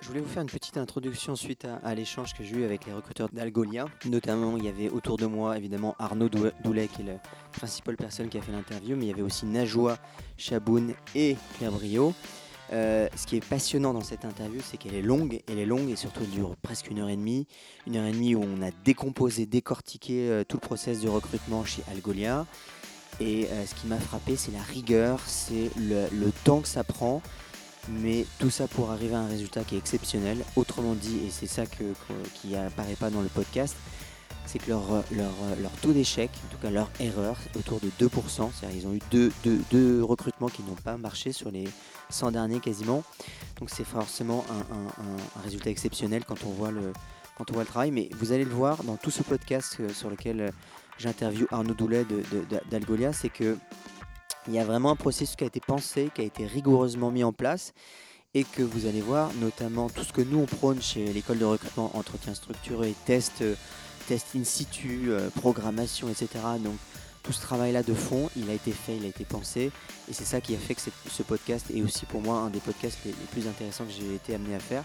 Je voulais vous faire une petite introduction suite à, l'échange que j'ai eu avec les recruteurs d'Algolia. Notamment, il y avait autour de moi évidemment Arnaud Doulet, qui est la principale personne qui a fait l'interview, mais il y avait aussi Najwa Chaboun et Claire Brio. Euh, ce qui est passionnant dans cette interview, c'est qu'elle est longue, elle est longue et surtout elle dure presque une heure et demie. Une heure et demie où on a décomposé, décortiqué euh, tout le process de recrutement chez Algolia. Et euh, ce qui m'a frappé, c'est la rigueur, c'est le, temps que ça prend mais tout ça pour arriver à un résultat qui est exceptionnel. Autrement dit, et c'est ça qui apparaît pas dans le podcast, c'est que leur, taux d'échec, en tout cas leur erreur, autour de 2%. C'est-à-dire ils ont eu deux, recrutements qui n'ont pas marché sur les 100 derniers quasiment. Donc c'est forcément un, résultat exceptionnel quand on, voit le, quand on voit le travail. Mais vous allez le voir dans tout ce podcast euh, sur lequel j'interviewe Arnaud Doulet d'Algolia, c'est que il y a vraiment un processus qui a été pensé, qui a été rigoureusement mis en place et que vous allez voir, notamment tout ce que nous on prône chez l'école de recrutement, entretien structuré, test, euh, test in situ, euh, programmation, etc. Donc tout ce travail-là de fond, il a été fait, il a été pensé, et c'est ça qui a fait que ce podcast est aussi pour moi un des podcasts les plus intéressants que j'ai été amené à faire.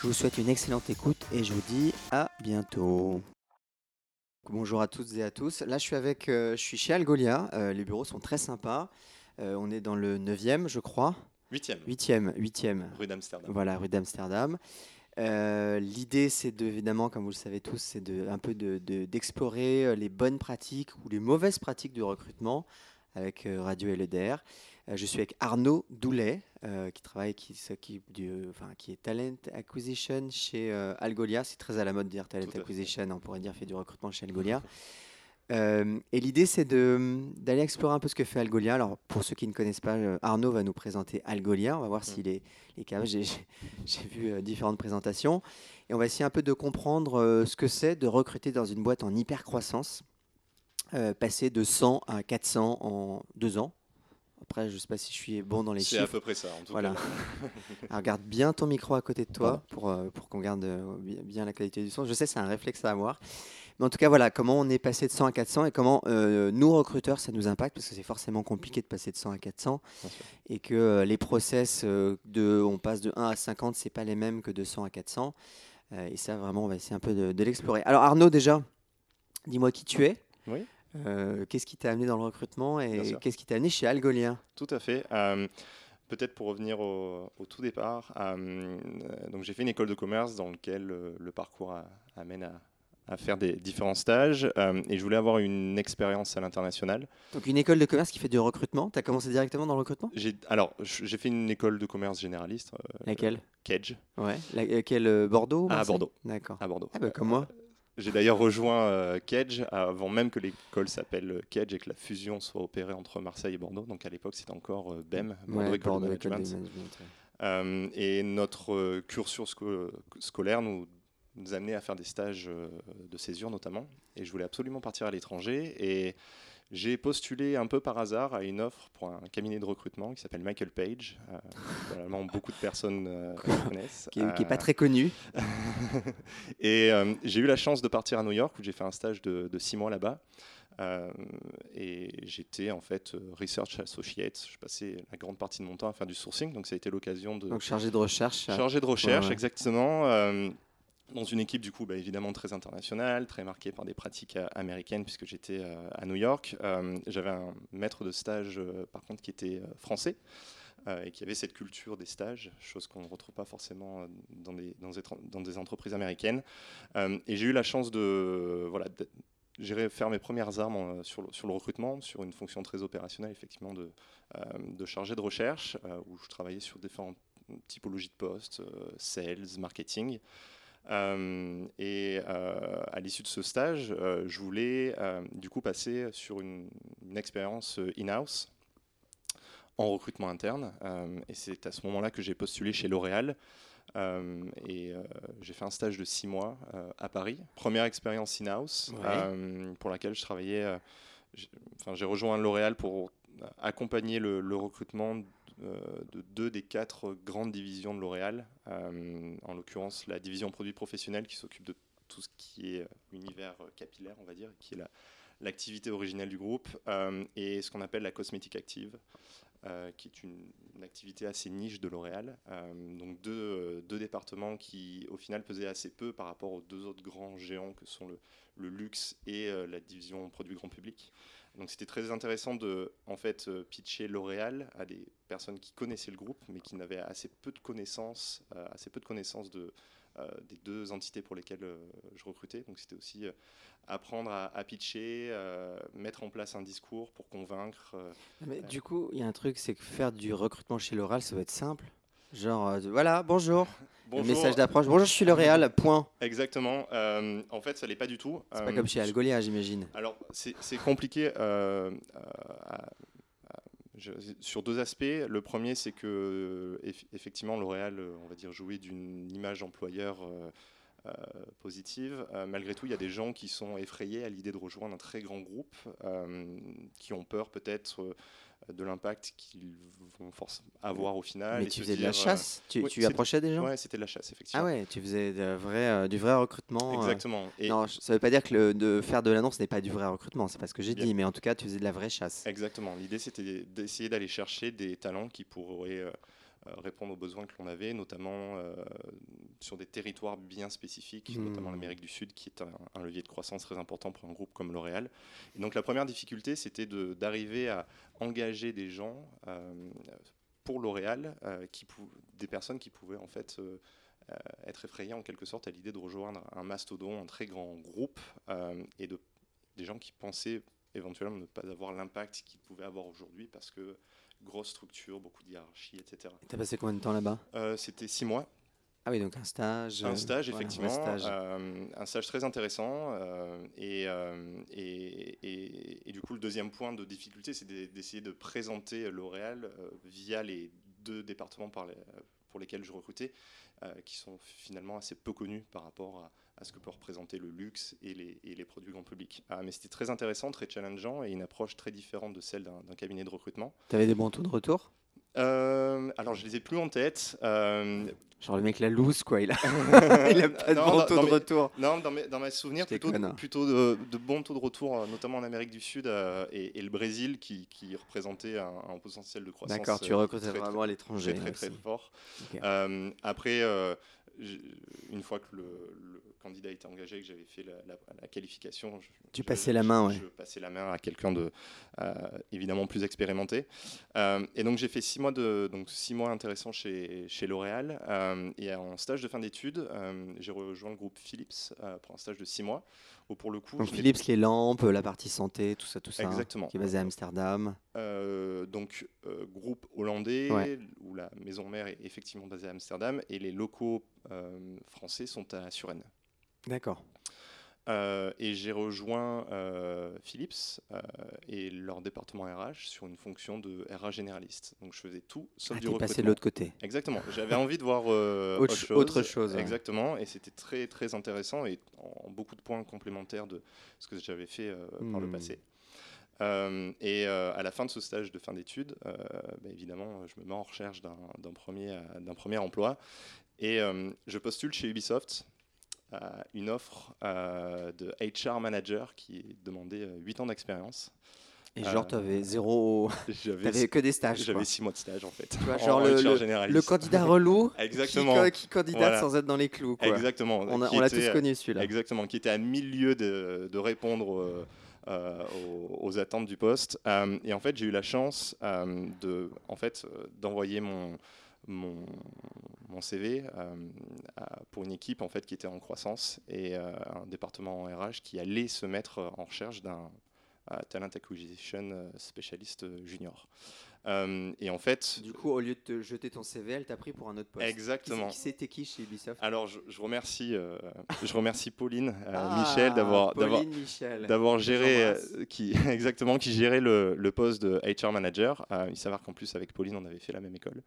Je vous souhaite une excellente écoute et je vous dis à bientôt. Bonjour à toutes et à tous. Là, je suis avec, euh, je suis chez Algolia. Euh, les bureaux sont très sympas. Euh, on est dans le 9e, je crois. 8e. 8e, 8e. Rue d'Amsterdam. Voilà, rue d'Amsterdam. L'idée, c'est de, évidemment, comme vous le savez tous, c'est de, un peu d'explorer les bonnes pratiques ou les mauvaises pratiques de recrutement avec Radio LEDR. Euh, je suis avec Arnaud Doulet, euh, qui travaille, qui s'occupe du, enfin, qui est talent acquisition chez euh, Algolia. C'est très à la mode de dire talent acquisition. On pourrait dire fait du recrutement chez Algolia. et l'idée, c'est d'aller explorer un peu ce que fait Algolia. Alors, pour ceux qui ne connaissent pas, Arnaud va nous présenter Algolia. On va voir s'il est, est capable. J'ai vu différentes présentations. Et on va essayer un peu de comprendre ce que c'est de recruter dans une boîte en hyper croissance, passer de 100 à 400 en deux ans. Après, je ne sais pas si je suis bon dans les chiffres. C'est à peu près ça, en tout voilà. cas. Alors, garde bien ton micro à côté de toi pour, euh, pour qu'on garde euh, bien la qualité du son. Je sais, c'est un réflexe à avoir. Mais en tout cas, voilà, comment on est passé de 100 à 400 et comment euh, nous, recruteurs, ça nous impacte parce que c'est forcément compliqué de passer de 100 à 400 et que les process, de, on passe de 1 à 50, c'est pas les mêmes que de 100 à 400. et ça, vraiment, on va essayer un peu de, de l'explorer. Alors, Arnaud, déjà, dis-moi qui tu es. Oui. Euh, qu'est-ce qui t'a amené dans le recrutement et qu'est-ce qui t'a amené chez Algolien? Tout à fait. Euh, peut-être pour revenir au, tout départ, euh, donc j'ai fait une école de commerce dans laquelle le, parcours amène à, faire des différents stages et je voulais avoir une expérience à l'international. Donc une école de commerce qui fait du recrutement Tu as commencé directement dans le recrutement? Alors j'ai fait une école de commerce généraliste. laquelle? Kedge. Ouais. Laquelle Bordeaux À Bordeaux. D'accord. À Bordeaux. Ah bah, comme moi. J'ai d'ailleurs rejoint euh, Kedge avant même que l'école s'appelle euh, Kedge et que la fusion soit opérée entre Marseille et Bordeaux. Donc à l'époque, c'était encore euh, BEM, Bordeaux Management. et notre cursus scolaire nous, nous amenait à faire des stages de césure notamment. Et je voulais absolument partir à l'étranger. Et j'ai postulé un peu par hasard à une offre pour un cabinet de recrutement qui s'appelle Michael Page. Euh, beaucoup de personnes euh, connaissent. Qui n'est pas très connu. et euh, j'ai eu la chance de partir à New York où j'ai fait un stage de, six mois là-bas. et j'étais en fait research associate. Je passais la grande partie de mon temps à faire du sourcing, donc ça a été l'occasion de. Donc chargé de recherche. Chargé de recherche, exactement dans une équipe du coup bah, évidemment très internationale, très marquée par des pratiques euh, américaines puisque j'étais euh, à New York. Euh, j'avais un maître de stage par contre qui était français et qui avait cette culture des stages, chose qu'on ne retrouve pas forcément dans des, entreprises américaines. et j'ai eu la chance de faire mes premières armes sur, le, sur, le, recrutement, sur une fonction très opérationnelle effectivement de, de chargé de recherche où je travaillais sur différentes typologies de postes, sales, marketing. Euh, et euh, à l'issue de ce stage, euh, je voulais du coup passer sur une, expérience in-house en recrutement interne. et c'est à ce moment-là que j'ai postulé chez L'Oréal. et j'ai fait un stage de six mois à Paris. Première expérience in-house pour laquelle je travaillais. j'ai rejoint L'Oréal pour accompagner le, le recrutement de deux des quatre grandes divisions de L'Oréal, en l'occurrence la division produits professionnels qui s'occupe de tout ce qui est univers capillaire, on va dire, qui est la, l'activité originelle du groupe, euh, et ce qu'on appelle la cosmétique active, euh, qui est une, activité assez niche de L'Oréal. Euh, donc deux, départements qui, au final, pesaient assez peu par rapport aux deux autres grands géants que sont le luxe et la division produits grand public. Donc c'était très intéressant de en fait pitcher L'Oréal à des personnes qui connaissaient le groupe mais qui n'avaient assez peu de connaissances, assez peu de connaissances de, des deux entités pour lesquelles je recrutais. Donc c'était aussi apprendre à, pitcher, euh, mettre en place un discours pour convaincre. Euh, mais du coup, il y a un truc, c'est que faire du recrutement chez l'oral, ça va être simple? Genre, euh, voilà, bonjour. bonjour. Le message d'approche. Bonjour, je suis L'Oréal, point. Exactement. en fait, ça l'est pas du tout. C'est pas comme chez Algolia, j'imagine. Alors, c'est compliqué sur deux aspects. Le premier, c'est que effectivement, L'Oréal, on va dire, jouait d'une image employeur euh, positive. Euh, malgré tout, il y a des gens qui sont effrayés à l'idée de rejoindre un très grand groupe, euh, qui ont peur peut-être de l'impact qu'ils vont avoir au final. Mais tu faisais de la chasse? Tu, approchais des gens? Ouais, c'était de la chasse, effectivement. Ah ouais, tu faisais de vrai, du vrai recrutement. Exactement. Et non, ça ne veut pas dire que le, de faire de l'annonce n'est pas du vrai recrutement, c'est pas ce que j'ai dit, mais en tout cas, tu faisais de la vraie chasse. Exactement. L'idée, c'était d'essayer d'aller chercher des talents qui pourraient euh, répondre aux besoins que l'on avait, notamment euh, sur des territoires bien spécifiques, hmm. notamment l'Amérique du Sud, qui est un, levier de croissance très important pour un groupe comme L'Oréal. Et donc la première difficulté, c'était d'arriver à engager des gens euh, pour L'Oréal, qui des personnes qui pouvaient en fait être effrayées en quelque sorte à l'idée de rejoindre un mastodon, un très grand groupe, et de, des gens qui pensaient éventuellement ne pas avoir l'impact qu'ils pouvaient avoir aujourd'hui parce que grosse structure, beaucoup de hiérarchie, etc. Tu as passé combien de temps là-bas? Euh, C'était six mois. Ah oui, donc un stage. Un stage, effectivement. un, stage. Euh, un, stage. très intéressant. Euh, et, et, et, du coup, le deuxième point de difficulté, c'est d'essayer de présenter L'Oréal via les deux départements par les, pour lesquels je recrutais, qui sont finalement assez peu connus par rapport à, à ce que peut représenter le luxe et les, et les produits grand public. Ah, mais c'était très intéressant, très challengeant et une approche très différente de celle d'un cabinet de recrutement. Tu avais des bons taux de retour? Euh, alors, je les ai plus en tête. Euh, Genre le mec la loose, quoi. Il a, il a pas de bons taux de retour. Non, dans mes, dans mes souvenirs, plutôt, plutôt de, bons taux de retour, euh, notamment en Amérique du Sud et, le Brésil, qui, qui représentait un, potentiel de croissance. D'accord, tu recrutais vraiment à l'étranger. Très, très, très, fort. après, une fois que le candidat était engagé, que j'avais fait la, qualification. tu passais la main, je, je passais la main à quelqu'un de euh, évidemment plus expérimenté. Euh, et donc j'ai fait six mois de donc six mois intéressants chez chez L'Oréal euh, et en stage de fin d'études, j'ai rejoint le groupe Philips pour un stage de six mois. Où pour le coup, donc Philips, les lampes, la partie santé, tout ça, tout ça. Hein, Exactement. qui est basé à Amsterdam. donc groupe hollandais où la maison mère est effectivement basée à Amsterdam et les locaux français sont à Suresnes. D'accord. Euh, et j'ai rejoint euh, Philips euh, et leur département RH sur une fonction de RH généraliste. Donc je faisais tout sauf ah, du recrutement. passé de l'autre côté. Exactement. J'avais envie de voir autre, chose. Exactement. Et c'était très très intéressant et en, beaucoup de points complémentaires de ce que j'avais fait par le hmm. passé. et à la fin de ce stage de fin d'études, bah, évidemment, je me mets en recherche d'un premier, premier emploi et je postule chez Ubisoft une offre euh, de HR manager qui demandait 8 euh, ans d'expérience. Et genre, tu avais zéro. J'avais que des stages. J'avais 6 mois de stage en fait. Vois, genre le, le, candidat relou Exactement. Qui, candidate sans être dans les clous. Quoi. Exactement. On l'a tous connu celui-là. Exactement. Qui était à milieu de, de répondre. Euh, aux, attentes du poste. et en fait, j'ai eu la chance de, en fait, d'envoyer mon, mon, CV euh, pour une équipe en fait qui était en croissance et euh, un département en RH qui allait se mettre en recherche d'un Talent Acquisition Specialist Junior. Euh, et en fait. Du coup, au lieu de te jeter ton CV, elle t'a pris pour un autre poste. Exactement. Qui c'était qui chez Ubisoft? Alors, je, remercie, euh, je remercie Pauline, euh, ah, Michel d'avoir d'avoir géré, qui exactement, qui gérait le, le, poste de HR manager. il s'avère qu'en plus avec Pauline, on avait fait la même école,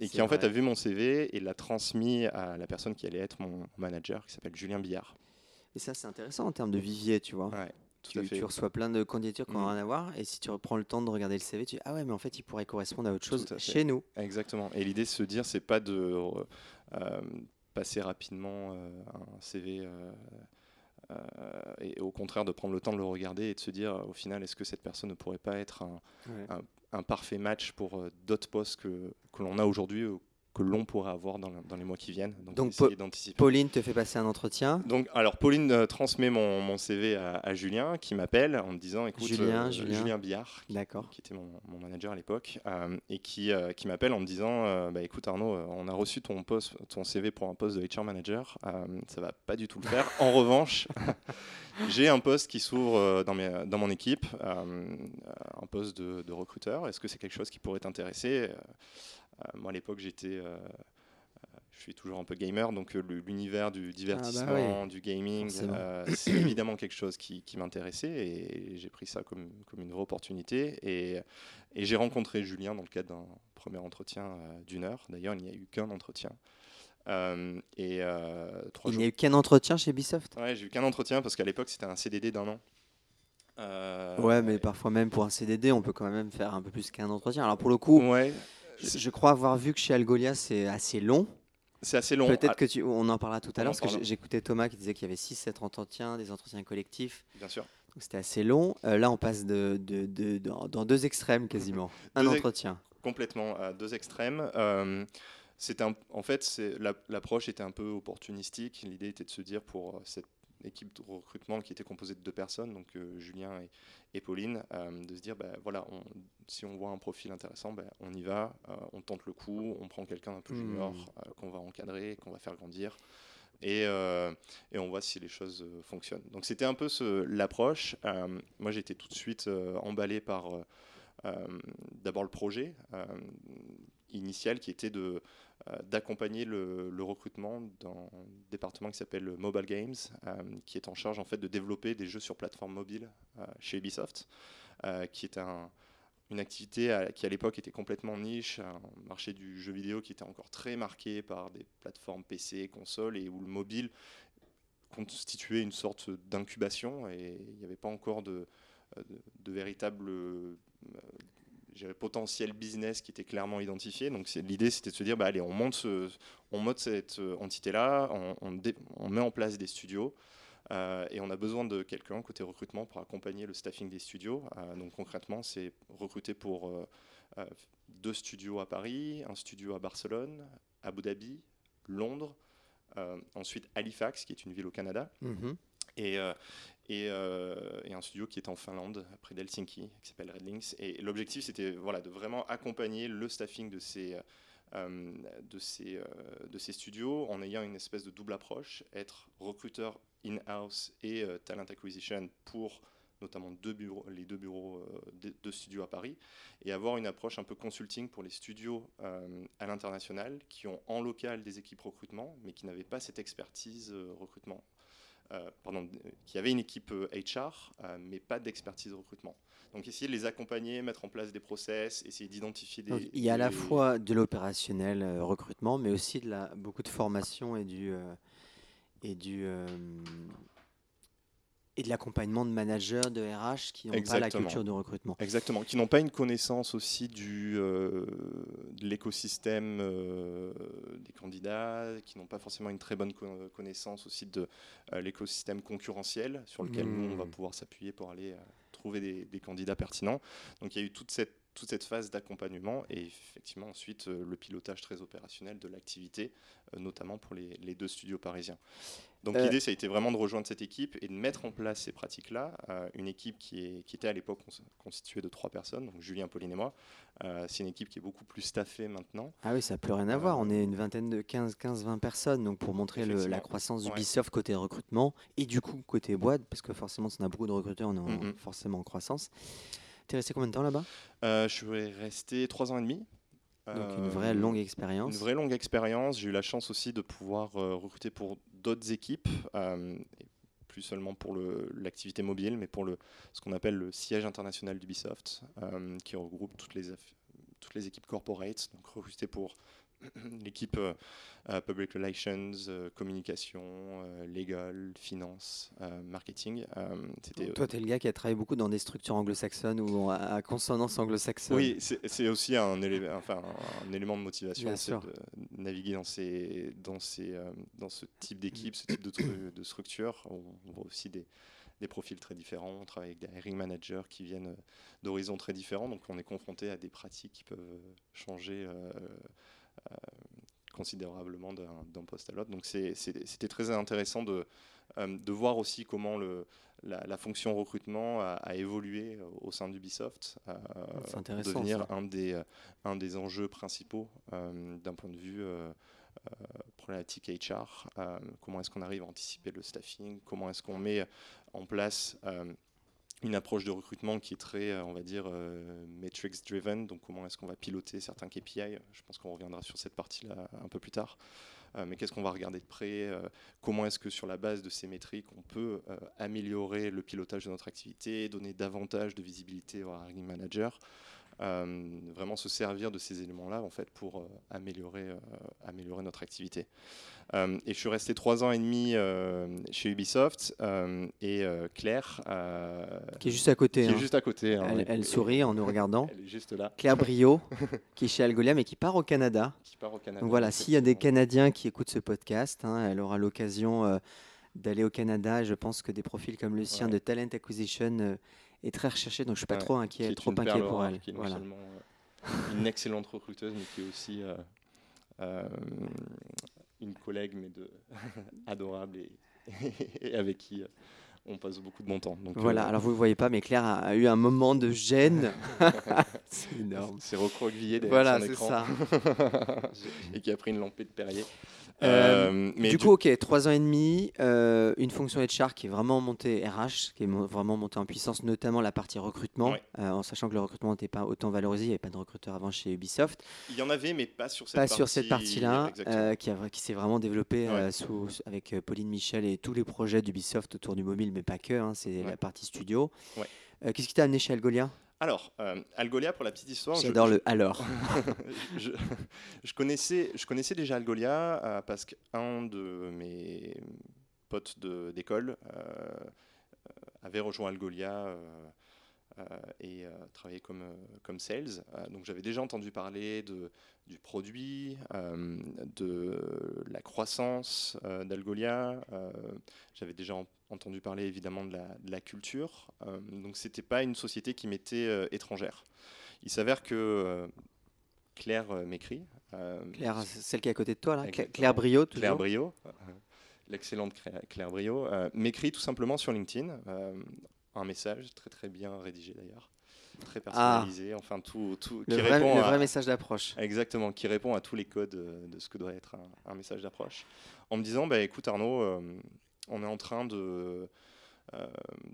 et qui en fait a vu mon CV et l'a transmis à la personne qui allait être mon manager, qui s'appelle Julien Billard. Et ça, c'est intéressant en termes de vivier, tu vois. Ouais tu, reçois plein de candidatures qui n'ont mm. rien à voir. Et si tu reprends le temps de regarder le CV, tu dis Ah ouais, mais en fait, il pourrait correspondre à autre chose chez nous. Exactement. Et l'idée de se dire, c'est pas de euh, passer rapidement euh, un CV. Euh, et au contraire de prendre le temps de le regarder et de se dire au final est-ce que cette personne ne pourrait pas être un, un, parfait match pour d'autres postes que, que l'on a aujourd'hui que l'on pourrait avoir dans, dans, les mois qui viennent. Donc, Pauline te fait passer un entretien. Donc, alors Pauline euh, transmet mon, mon, CV à, Julien qui m'appelle en me disant écoute, Julien, euh, Julien. Billard, qui, qui était mon, mon, manager à l'époque, euh, et qui, qui m'appelle en me disant bah, écoute Arnaud, on a reçu ton, poste, ton CV pour un poste de HR manager, ça va pas du tout le faire. en revanche, j'ai un poste qui s'ouvre dans, mes, dans mon équipe, un poste de, de recruteur. Est-ce que c'est quelque chose qui pourrait t'intéresser? Moi, à l'époque, j'étais euh, je suis toujours un peu gamer, donc euh, l'univers du ah, bah divertissement, du gaming, c'est évidemment quelque chose qui, m'intéressait et j'ai pris ça comme, comme, une vraie opportunité. Et, et j'ai rencontré Julien dans le cadre d'un premier entretien d'une heure. D'ailleurs, il n'y a eu qu'un entretien. et, il n'y a eu qu'un entretien chez Ubisoft Ouais, j'ai eu qu'un entretien parce qu'à l'époque, c'était un CDD d'un an. ouais, mais parfois même pour un CDD, on peut quand même faire un peu plus qu'un entretien. Alors pour le coup, ouais. Je crois avoir vu que chez Algolia, c'est assez long. C'est assez long. Peut-être que tu, on en parlera tout à l'heure, parce que j'écoutais Thomas qui disait qu'il y avait 6-7 entretiens, des entretiens collectifs. Bien sûr. C'était assez long. Euh, là, on passe de, de, dans deux extrêmes quasiment. un entretien. Complètement, à deux extrêmes. Euh, en fait, l'approche était un peu opportunistique. L'idée était de se dire pour cette équipe de recrutement qui était composée de deux personnes, donc euh, Julien et, Pauline, euh, de se dire, ben, voilà, si on voit un profil intéressant, ben, on y va, euh, on tente le coup, on prend quelqu'un d'un peu junior mmh. qu'on va encadrer, qu'on va faire grandir. Et, et, on voit si les choses fonctionnent. Donc c'était un peu l'approche. moi j'étais tout de suite emballé par d'abord le projet initial qui était de d'accompagner le, recrutement dans un département qui s'appelle Mobile Games, euh, qui est en charge en fait de développer des jeux sur plateforme mobile euh, chez Ubisoft, qui est une activité qui à l'époque était complètement niche, un marché du jeu vidéo qui était encore très marqué par des plateformes PC, consoles, et où le mobile constituait une sorte d'incubation, et il n'y avait pas encore de véritable potentiel business qui était clairement identifié. Donc l'idée, c'était de se dire, bah, allez, on monte, on monte cette euh, entité-là, on, on, met en place des studios. Euh, et on a besoin de quelqu'un côté recrutement pour accompagner le staffing des studios. Euh, donc concrètement, c'est recruter pour deux studios à Paris, un studio à Barcelone, Abu Dhabi, Londres, ensuite Halifax, qui est une ville au Canada. Mm-hmm. Et, euh, et, un studio qui est en Finlande, près d'Helsinki, qui s'appelle Red Links. Et l'objectif, c'était voilà, de vraiment accompagner le staffing de ces, euh, de, ces, euh, de ces studios en ayant une espèce de double approche, être recruteur in-house et talent acquisition pour notamment les deux bureaux de, studios à Paris, et avoir une approche un peu consulting pour les studios à l'international qui ont en local des équipes recrutement, mais qui n'avaient pas cette expertise recrutement pardon, qui avait une équipe HR, euh, euh, mais pas d'expertise de recrutement. Donc essayer de les accompagner, mettre en place des process, essayer d'identifier des... il y a à la fois de l'opérationnel recrutement, mais aussi de la, beaucoup de formation et du... et du et de l'accompagnement de managers, de RH qui n'ont pas la culture de recrutement. Exactement, qui n'ont pas une connaissance aussi du, euh, de l'écosystème euh, des candidats, qui n'ont pas forcément une très bonne connaissance aussi de euh, l'écosystème concurrentiel sur lequel nous, on va hmm. pouvoir s'appuyer pour aller trouver des, des, candidats pertinents. Donc il y a eu toute cette toute cette phase d'accompagnement et effectivement ensuite le pilotage très opérationnel de l'activité, notamment pour les, les, deux studios parisiens. Donc l'idée, ça a été vraiment de rejoindre cette équipe et de mettre en place ces pratiques-là. une équipe qui, est, qui était à l'époque constituée de trois personnes, donc Julien, Pauline et moi. c'est une équipe qui est beaucoup plus staffée maintenant. Ah oui, ça n'a plus rien à voir. On est une vingtaine de 15-20 personnes, donc pour montrer le, la croissance d'Ubisoft côté recrutement et du coup côté boîte, parce que forcément, si on a beaucoup de recruteurs, on est mm-hmm. forcément en croissance. Tu es resté combien de temps là-bas? Euh, Je suis resté trois ans et demi. Donc une vraie euh, longue expérience. Une vraie longue expérience. J'ai eu la chance aussi de pouvoir euh, recruter pour d'autres équipes, plus seulement pour l'activité mobile, mais pour le, ce qu'on appelle le siège international d'Ubisoft, qui regroupe toutes les, toutes les équipes corporate, donc recruter pour l'équipe euh, euh, Public Relations, euh, communication, legal, finance, marketing. Toi, tu es le gars qui a travaillé beaucoup dans des structures anglo-saxonnes ou à, consonance anglo-saxonne. Oui, c'est aussi un, élément, enfin, un élément de motivation, c'est de naviguer dans, ces, dans, ces, dans ce type d'équipe, ce type de, de structure. On, voit aussi des, des profils très différents. On travaille avec des hiring managers qui viennent d'horizons très différents, donc on est confronté à des pratiques qui peuvent changer euh, considérablement d'un poste à l'autre. Donc c'était très intéressant de, euh, de voir aussi comment le, la, fonction recrutement a, évolué au sein d'Ubisoft, euh, devenir un des, un des enjeux principaux d'un point de vue problématique HR. comment est-ce qu'on arrive à anticiper le staffing Comment est-ce qu'on met en place une approche de recrutement qui est très, euh, on va dire, euh, metrics driven. Donc, comment est-ce qu'on va piloter certains KPI Je pense qu'on reviendra sur cette partie-là un peu plus tard. Euh, mais qu'est-ce qu'on va regarder de près? Comment est-ce que sur la base de ces métriques, on peut améliorer le pilotage de notre activité, donner davantage de visibilité au hiring manager? euh, vraiment se servir de ces éléments-là en fait pour euh, améliorer, euh, améliorer notre activité. et je suis resté trois ans et demi chez Ubisoft et Claire, qui est juste à côté, qui est hein. juste à côté, hein, elle, sourit en nous regardant. elle est juste là. Claire Brio, qui est chez Algolia mais qui part au Canada. Qui part au Canada. Donc voilà, s'il y a des Canadiens qui écoutent ce podcast, hein, elle aura l'occasion d'aller au Canada. Je pense que des profils comme le sien de Talent Acquisition est très recherchée, donc je suis pas trop inquiet, trop inquiet pour elle. Qui est voilà. seulement euh, une excellente recruteuse, mais qui est aussi euh, euh, une collègue, mais de adorable et, avec qui on passe beaucoup de bon temps. Donc, voilà, alors vous ne voyez pas, mais Claire a, eu un moment de gêne. c'est énorme. C'est recroquevillé derrière voilà, son écran. Ça. et qui a pris une lampée de Perrier. Euh, euh, mais du, coup, ok, trois ans et demi, euh, une fonction HR qui est vraiment montée RH, qui est vraiment montée en puissance, notamment la partie recrutement, en sachant que le recrutement n'était pas autant valorisé, il n'y avait pas de recruteur avant chez Ubisoft. Il y en avait, mais pas sur cette pas partie. sur cette partie-là, qui, qui s'est vraiment développée sous, avec Pauline Michel et tous les projets d'Ubisoft autour du mobile, mais pas que, hein, c'est la partie studio. Qu'est-ce qui t'a amené chez Algolia? Alors, euh, Algolia, pour la petite histoire. J'adore le alors. je, connaissais, je connaissais déjà Algolia euh, parce qu'un de mes potes d'école euh, avait rejoint Algolia et travaillait comme, comme sales. donc, j'avais déjà entendu parler de, du produit, de la croissance d'Algolia. j'avais déjà entendu parler évidemment de la, culture. Euh, donc c'était pas une société qui m'était euh, étrangère. Il s'avère que euh, Claire m'écrit. Claire, celle qui est à côté de toi là, Claire Brio. Toujours. Claire Brio, l'excellente Claire Brio, m'écrit tout simplement sur LinkedIn un message très très bien rédigé d'ailleurs très ah. personnalisé, enfin tout, tout le qui vrai, répond le vrai message d'approche. Exactement, qui répond à tous les codes de ce que doit être un, message d'approche, en me disant, bah, écoute Arnaud, on est en train de, euh,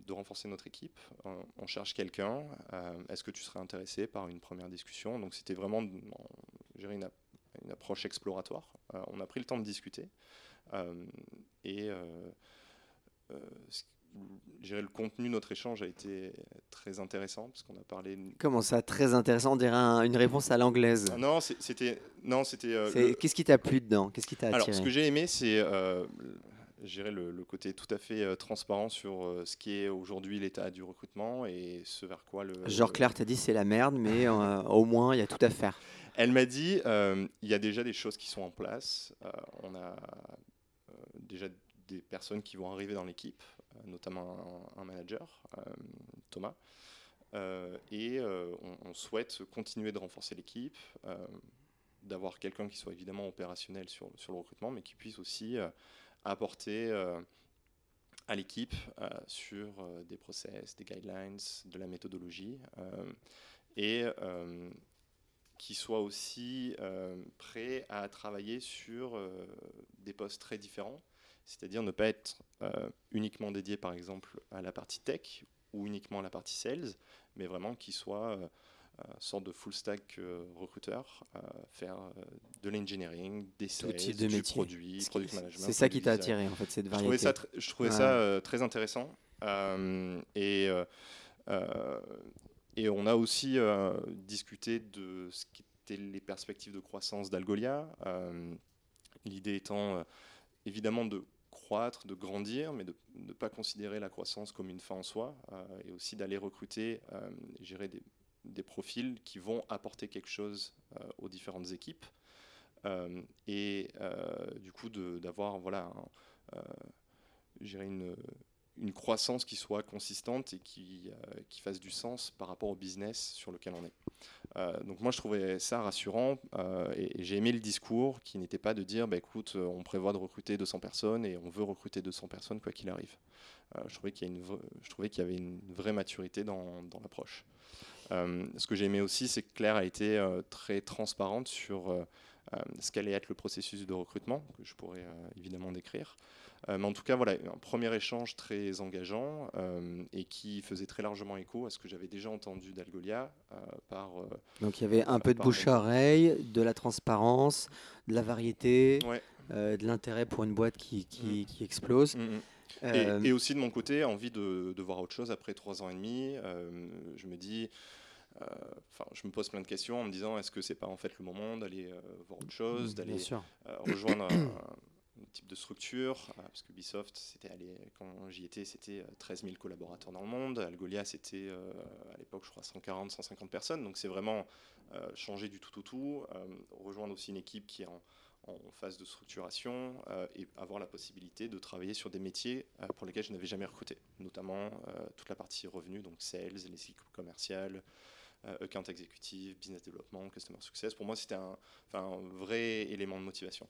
de renforcer notre équipe. On, cherche quelqu'un. Euh, est-ce que tu serais intéressé par une première discussion? Donc c'était vraiment une, une, approche exploratoire. Euh, on a pris le temps de discuter. et le contenu de notre échange a été très intéressant parce qu'on a parlé. Comment ça, très intéressant On dirait une réponse à l'anglaise. non, c'était non, c'était. Qu'est-ce qui t'a plu dedans? Qu'est-ce qui t'a Alors, ce que j'ai aimé, c'est gérer le, le, côté tout à fait euh, transparent sur euh, ce qui est aujourd'hui l'état du recrutement et ce vers quoi le. Genre Claire t'a dit c'est la merde, mais euh, au moins il y a tout à faire. Elle m'a dit il y a déjà des choses qui sont en place. on a déjà des personnes qui vont arriver dans l'équipe, notamment un, manager, Thomas. et on, souhaite continuer de renforcer l'équipe, d'avoir quelqu'un qui soit évidemment opérationnel sur, sur, le recrutement, mais qui puisse aussi apporter à l'équipe sur des process, des guidelines, de la méthodologie, et qui soit aussi prêt à travailler sur des postes très différents, c'est-à-dire ne pas être uniquement dédié par exemple à la partie tech ou uniquement à la partie sales, mais vraiment qui soit sorte de full stack euh, recruteur, faire euh, de l'engineering, des sales, de du produit, product management. C'est ça qui t'a attiré en fait, cette variété. Je trouvais ça, je trouvais ça euh, très intéressant. et, et on a aussi discuté de ce qu'étaient les perspectives de croissance d'Algolia. L'idée étant évidemment de croître, de grandir, mais de ne pas considérer la croissance comme une fin en soi, et aussi d'aller recruter, gérer des profils qui vont apporter quelque chose euh, aux différentes équipes. Euh, et euh, du coup, d'avoir voilà, une, une croissance qui soit consistante et qui, qui, fasse du sens par rapport au business sur lequel on est. donc moi je trouvais ça rassurant et, j'ai aimé le discours qui n'était pas de dire bah, écoute on prévoit de recruter 200 personnes et on veut recruter 200 personnes quoi qu'il arrive. je, trouvais qu'il y, y, avait une vraie maturité dans, dans l'approche. Euh, ce que j'ai aimé aussi, c'est que Claire a été euh, très transparente sur euh, ce qu'allait être le processus de recrutement, que je pourrais évidemment décrire. Mais en tout cas, voilà, un premier échange très engageant et qui faisait très largement écho à ce que j'avais déjà entendu d'Algolia par. Donc il y avait un peu de bouche à oreille, de la transparence, de la variété, de l'intérêt pour une boîte qui, qui, mm. explose. Mm, mm. Et, aussi de mon côté, envie de, de, voir autre chose après trois ans et demi. je me dis, euh, je me pose plein de questions en me disant est-ce que c'est pas en fait le moment d'aller euh, voir autre chose, d'aller euh, rejoindre un, type de structure, parce que Ubisoft, c'était quand j'y étais, c'était 13 000 collaborateurs dans le monde. Algolia, c'était à l'époque, je crois, 140, 150 personnes. Donc c'est vraiment changer du tout au tout, rejoindre aussi une équipe qui est en, phase de structuration et avoir la possibilité de travailler sur des métiers pour lesquels je n'avais jamais recruté, notamment toute la partie revenus, donc sales, les équipes commerciales, euh, account exécutif, business development, customer success. Pour moi, c'était un, vrai élément de motivation.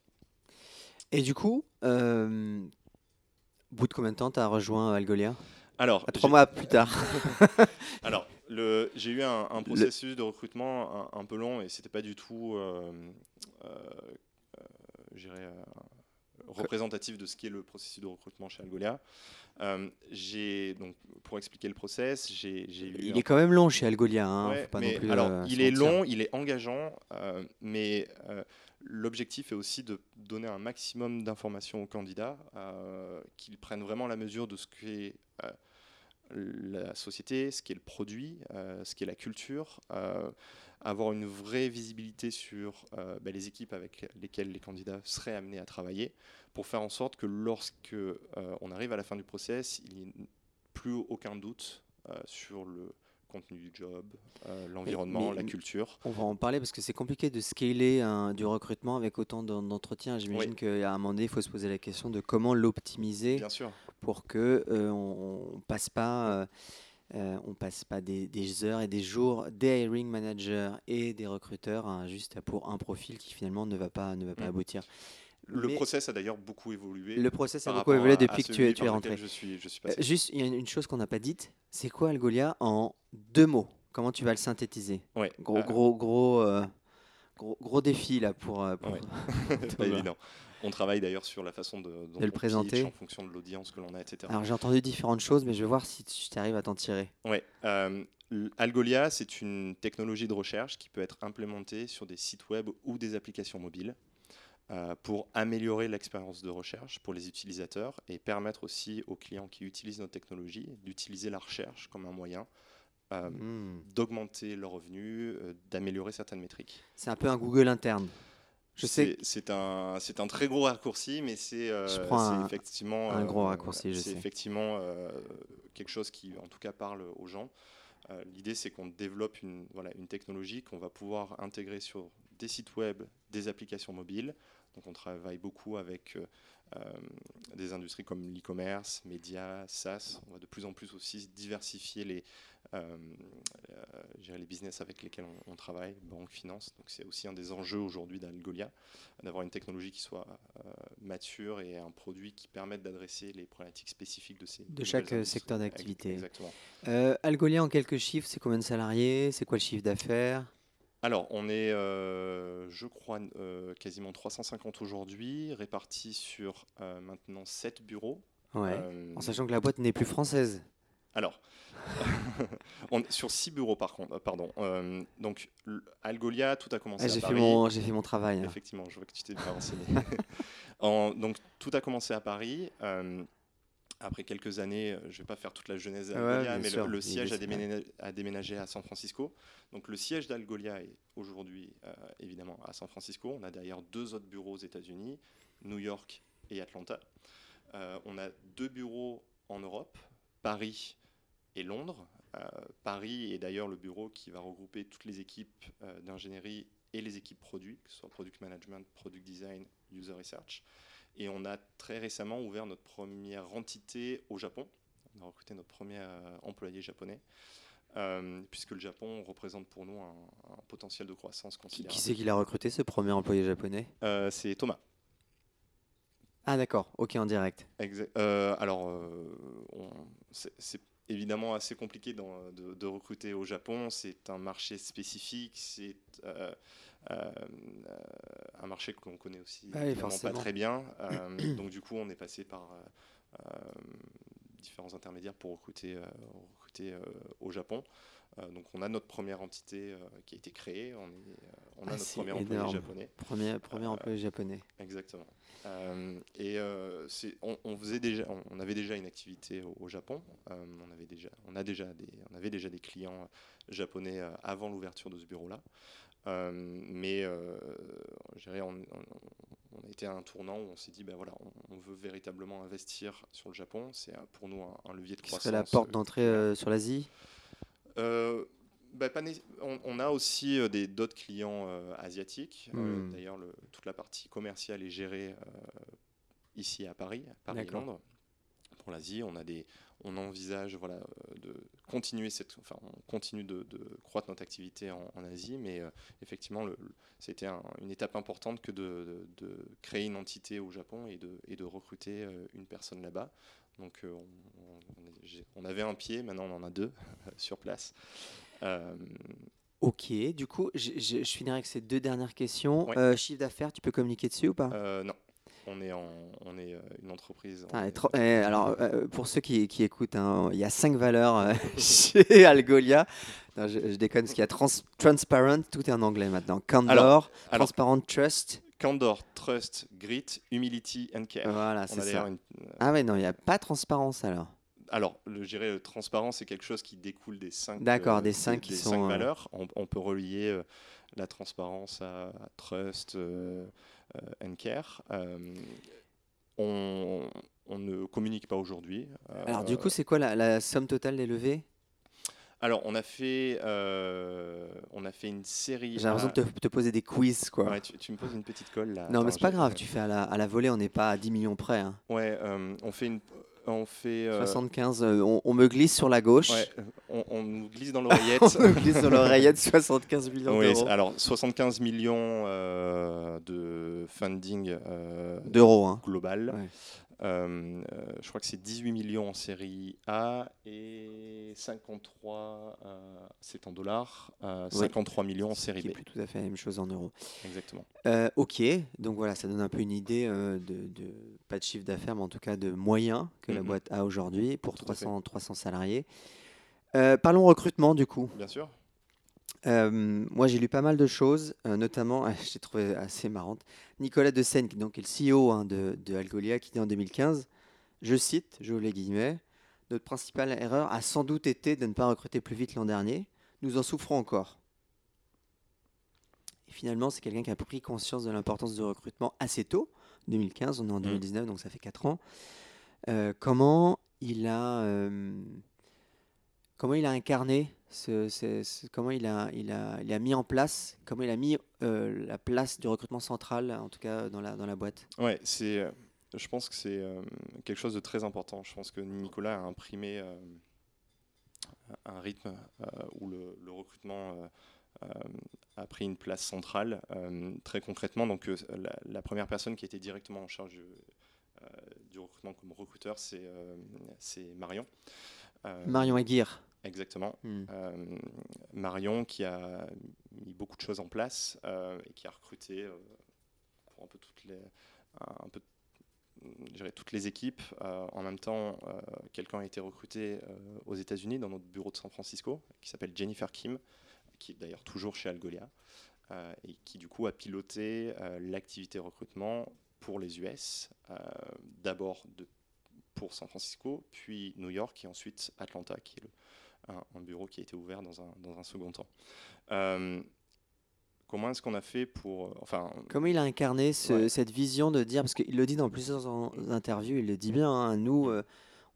Et du coup, euh, bout de combien de temps tu as rejoint Algolia? Alors, trois mois plus tard. Alors, j'ai eu un, processus de recrutement un, peu long et c'était pas du tout, euh, euh, représentatif de ce qui est le processus de recrutement chez Algolia. Euh, j'ai donc pour expliquer le process, j'ai eu. Il est quand même long chez Algolia. Hein, alors, euh, il est long, il est engageant, euh, mais l'objectif est aussi de donner un maximum d'informations aux candidats, qu'ils prennent vraiment la mesure de ce qu'est la société, ce qu'est le produit, ce qu'est la culture avoir une vraie visibilité sur bah, les équipes avec lesquelles les candidats seraient amenés à travailler, pour faire en sorte que lorsque euh, on arrive à la fin du process, il n'y ait plus aucun doute euh, sur le contenu du job, euh, l'environnement, la culture. On va en parler parce que c'est compliqué de scaler du recrutement avec autant d'entretiens. J'imagine qu'à un moment donné, il faut se poser la question de comment l'optimiser pour que on, passe pas. on passe pas des, heures et des jours des hiring managers et des recruteurs hein, juste pour un profil qui finalement ne va pas, ne va pas mm. aboutir. Le process a d'ailleurs beaucoup évolué. Le process a beaucoup évolué depuis que tu es, tu es rentré. Je suis, je suis euh, juste, il y a une chose qu'on n'a pas dite. C'est quoi Algolia en deux mots? Comment tu vas le synthétiser? Ouais, Gros, euh, gros, gros, euh, gros, gros, défi là pour. pour pas évident. On travaille d'ailleurs sur la façon de, le présenter en fonction de l'audience que l'on a, etc. Alors j'ai entendu différentes choses, mais je vais voir si tu arrives à t'en tirer. Ouais. Algolia, c'est une technologie de recherche qui peut être implémentée sur des sites web ou des applications mobiles. Euh, pour améliorer l'expérience de recherche pour les utilisateurs et permettre aussi aux clients qui utilisent nos technologies d'utiliser la recherche comme un moyen euh, hmm. d'augmenter leurs revenus, euh, d'améliorer certaines métriques. C'est un peu un Google interne. Je sais. C'est un, c'est un très gros raccourci, mais c'est effectivement un gros raccourci. c'est effectivement quelque chose qui, en tout cas, parle aux gens. L'idée, c'est qu'on développe une, voilà, une technologie qu'on va pouvoir intégrer sur des sites web, des applications mobiles, donc on travaille beaucoup avec euh, euh, des industries comme l'e-commerce, médias, SaaS. On va de plus en plus aussi diversifier les, euh, les business avec lesquels on, travaille, banque, finance. Donc c'est aussi un des enjeux aujourd'hui d'Algolia, d'avoir une technologie qui soit mature et un produit qui permette d'adresser les problématiques spécifiques de ces de chaque secteur d'activité. Exactement. Algolia en quelques chiffres, c'est combien de salariés? C'est quoi le chiffre d'affaires? Alors, on est, euh, je crois, euh, quasiment 350 aujourd'hui, répartis sur euh, maintenant 7 bureaux. Ouais. en sachant que la boîte n'est plus française. Alors, on, sur 6 bureaux par contre, pardon. donc, Algolia, tout a commencé ah, à Paris. J'ai fait mon travail. Hein. Effectivement, je vois que tu t'es bien renseigné. donc, tout a commencé à Paris après quelques années, euh, je ne vais pas faire toute la genèse d'Algolia, mais le, siège a déménagé, à San Francisco. Donc le siège d'Algolia est aujourd'hui euh, évidemment à San Francisco. On a d'ailleurs deux autres bureaux aux États-Unis, New York et Atlanta. Euh, on a deux bureaux en Europe, Paris et Londres. Paris est d'ailleurs le bureau qui va regrouper toutes les équipes d'ingénierie et les équipes produits, que ce soit product management, product design, user research. Et on a très récemment ouvert notre première entité au Japon. On a recruté notre premier euh, employé japonais. Euh, puisque le Japon représente pour nous un, potentiel de croissance considérable. Qui, c'est qui l'a recruté, ce premier employé japonais? Euh, C'est Thomas. Ah d'accord, ok en direct. alors, c'est évidemment assez compliqué de, de, recruter au Japon. C'est un marché spécifique. C'est un marché que l'on connaît aussi ah pas très bien. Euh, donc du coup, on est passé par euh, différents intermédiaires pour recruter, recruter au Japon. donc on a notre première entité qui a été créée, on, on a ah, notre premier employé japonais. Premier, premier employé japonais. Exactement. et on, on, faisait déjà, on, avait déjà une activité au, Japon. on, avait déjà, on, a déjà des, on avait déjà des clients japonais avant l'ouverture de ce bureau-là. Euh, mais euh, on, on, a été à un tournant où on s'est dit, ben voilà, on, veut véritablement investir sur le Japon. C'est euh, pour nous un, levier de croissance. C'est la porte d'entrée sur l'Asie? Bah, on, a aussi d'autres clients asiatiques. Hmm. D'ailleurs, toute la partie commerciale est gérée ici à Paris, à Paris-Londres. Pour l'Asie, on a des, on envisage voilà, euh, de continuer cette, enfin, on continue de, croître notre activité en, Asie, mais euh, effectivement, c'était une étape importante que de, créer une entité au Japon et de, et de recruter euh, une personne là-bas. Donc, on, avait un pied, maintenant on en a deux sur place. Ok, du coup, je, finirai avec ces deux dernières questions. chiffre d'affaires, tu peux communiquer dessus ou pas? Non on est, on est euh, une entreprise. Ah, eh, alors, euh, pour ceux qui, écoutent, hein, il y a cinq valeurs euh, chez Algolia. je, déconne, parce qu'il y a transparent, tout est en anglais maintenant. Candor, transparent, trust. Candor, trust, grit, humility and care. Voilà, c'est ça. Ah ouais, non, il n'y a pas transparence alors. Alors, je dirais transparence, c'est quelque chose qui découle des cinq. D'accord, des cinq qui sont. valeurs. On, peut relier la transparence à, trust. Euh, Care. Euh, on, on, ne communique pas aujourd'hui. Euh, Alors du coup, c'est quoi la, somme totale des levées? Alors, on a fait, on a fait une série. J'ai l'impression de te, poser des quiz, quoi. tu, me poses une petite colle là. Non, mais c'est pas grave. Tu fais à la, à la volée, on n'est pas à 10 millions près. Hein. Ouais, on fait une, on fait 75. on, me glisse sur la gauche. Ouais, on, nous glisse dans l'oreillette. on nous glisse dans l'oreillette 75 millions oui, d'euros. Alors 75 millions euh, de funding euh, d'euros hein. global. Euh, je crois que c'est 18 millions en série A et 53, c'est en dollars, 53 millions en série B. C'est tout à fait la même chose en euros. Exactement. ok, donc voilà, ça donne un peu une idée de, pas de chiffre d'affaires, mais en tout cas de moyens que la mm-hmm. boîte a aujourd'hui pour 300, 300 salariés. Euh, parlons recrutement du coup. Bien sûr. Euh, moi, j'ai lu pas mal de choses, euh, notamment, j'ai trouvé assez marrante, Nicolas De Seine, qui donc est le CEO hein, de, Algolia, qui dit en 2015, je cite, je les guillemets, notre principale erreur a sans doute été de ne pas recruter plus vite l'an dernier. Nous en souffrons encore. Et finalement, c'est quelqu'un qui a pris conscience de l'importance du recrutement assez tôt, 2015, on est en 2019, mmh. donc ça fait 4 ans. comment il a comment il a incarné, ce, comment il a, il, a, il a mis en place, comment il a mis euh, la place du recrutement central, en tout cas dans la, dans la boîte? Ouais, c'est, euh, je pense que c'est euh, quelque chose de très important. Je pense que Nicolas a imprimé un rythme où le, le recrutement a pris une place centrale. très concrètement, donc la, la, première personne qui était directement en charge du, du recrutement comme recruteur, c'est Marion. Marion Aguirre. Exactement. Hmm. Euh, Marion qui a mis beaucoup de choses en place euh, et qui a recruté euh, pour un peu toutes les, un peu, toutes les équipes. en même temps, quelqu'un a été recruté aux États-Unis dans notre bureau de San Francisco qui s'appelle Jennifer Kim, qui est d'ailleurs toujours chez Algolia et qui du coup a piloté l'activité recrutement pour les US, d'abord pour San Francisco, puis New York et ensuite Atlanta, qui est le, un, bureau qui a été ouvert dans un, dans un second temps. Euh, comment est-ce qu'on a fait pour. Euh, enfin, comment il a incarné cette vision de dire, parce qu'il le dit dans plusieurs interviews, il le dit bien, hein, nous, euh,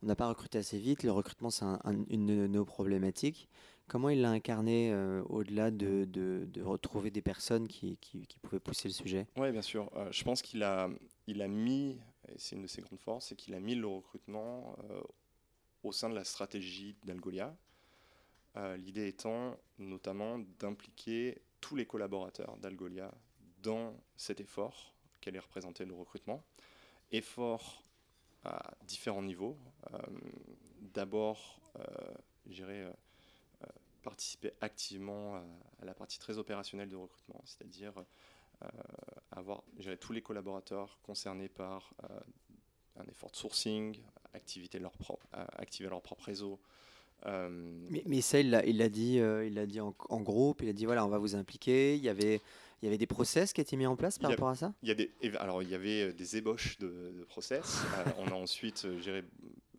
on n'a pas recruté assez vite, le recrutement c'est une de nos problématiques. Comment il l'a incarné au-delà de, de, de, retrouver des personnes qui, qui, qui, pouvaient pousser le sujet? Oui, bien sûr. je pense qu'il a, il a mis, et c'est une de ses grandes forces, c'est qu'il a mis le recrutement au sein de la stratégie d'Algolia. Euh, l'idée étant notamment d'impliquer tous les collaborateurs d'Algolia dans cet effort qu'allait représenter le recrutement. Effort à différents niveaux. Euh, d'abord, euh, j'irai participer activement à, la partie très opérationnelle de recrutement, c'est-à-dire avoir tous les collaborateurs concernés par un effort de sourcing, activer leur activer leur propre réseau, euh, mais, mais, ça, il l'a, dit, euh, il l'a dit en, groupe. Il a dit voilà, on va vous impliquer. Il y avait, il y avait des process qui étaient mis en place par rapport à ça? Il y a des, alors il y avait euh, des ébauches de, process. on a ensuite, géré,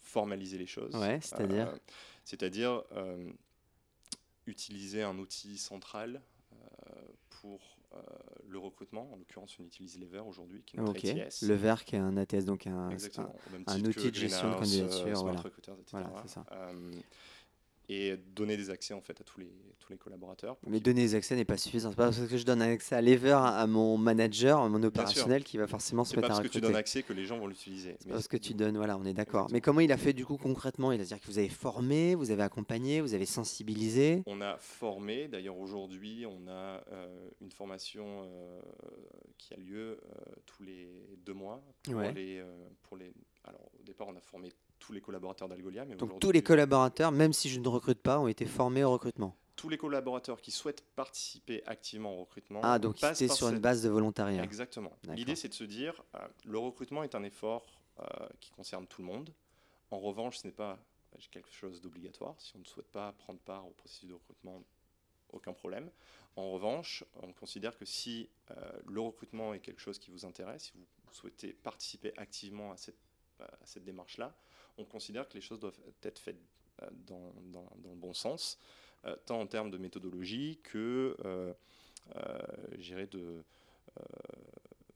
formalisé les choses. Ouais, c'est-à-dire? c'est-à-dire utiliser un outil central pour le recrutement. En l'occurrence, on utilise Lever aujourd'hui, qui est notre okay. ATS. Lever, qui est un ATS, donc un, un, outil de gestion de candidature. Voilà, voilà c'est ça et donner des accès en fait à tous les, tous les collaborateurs. Mais donner des accès n'est pas suffisant. C'est pas parce que je donne un accès à Lever à mon manager, à mon opérationnel, qui va forcément se mettre à recruter. C'est parce que tu donnes accès que les gens vont l'utiliser. C'est parce que tu donnes, voilà, on est d'accord. Mais comment il a fait du coup concrètement? Il a dire que vous avez formé, vous avez accompagné, vous avez sensibilisé? On a formé. D'ailleurs aujourd'hui, on a euh, une formation euh, qui a lieu euh, tous les deux mois pour les pour les. Alors au départ, on a formé tous les collaborateurs d'Algolia. Donc tous les collaborateurs, même si je ne recrute pas, ont été formés au recrutement tous les collaborateurs qui souhaitent participer activement au recrutement. Ah, donc c'est sur une base de volontariat. Exactement. L'idée, c'est de se dire, euh, le recrutement est un effort euh, qui concerne tout le monde. En revanche, ce n'est pas quelque chose d'obligatoire. Si on ne souhaite pas prendre part au processus de recrutement, aucun problème. En revanche, on considère que si euh, le recrutement est quelque chose qui vous intéresse, si vous souhaitez participer activement à cette, à cette démarche-là, on considère que les choses doivent être faites euh, dans, le bon sens, euh, tant en termes de méthodologie que, euh, de,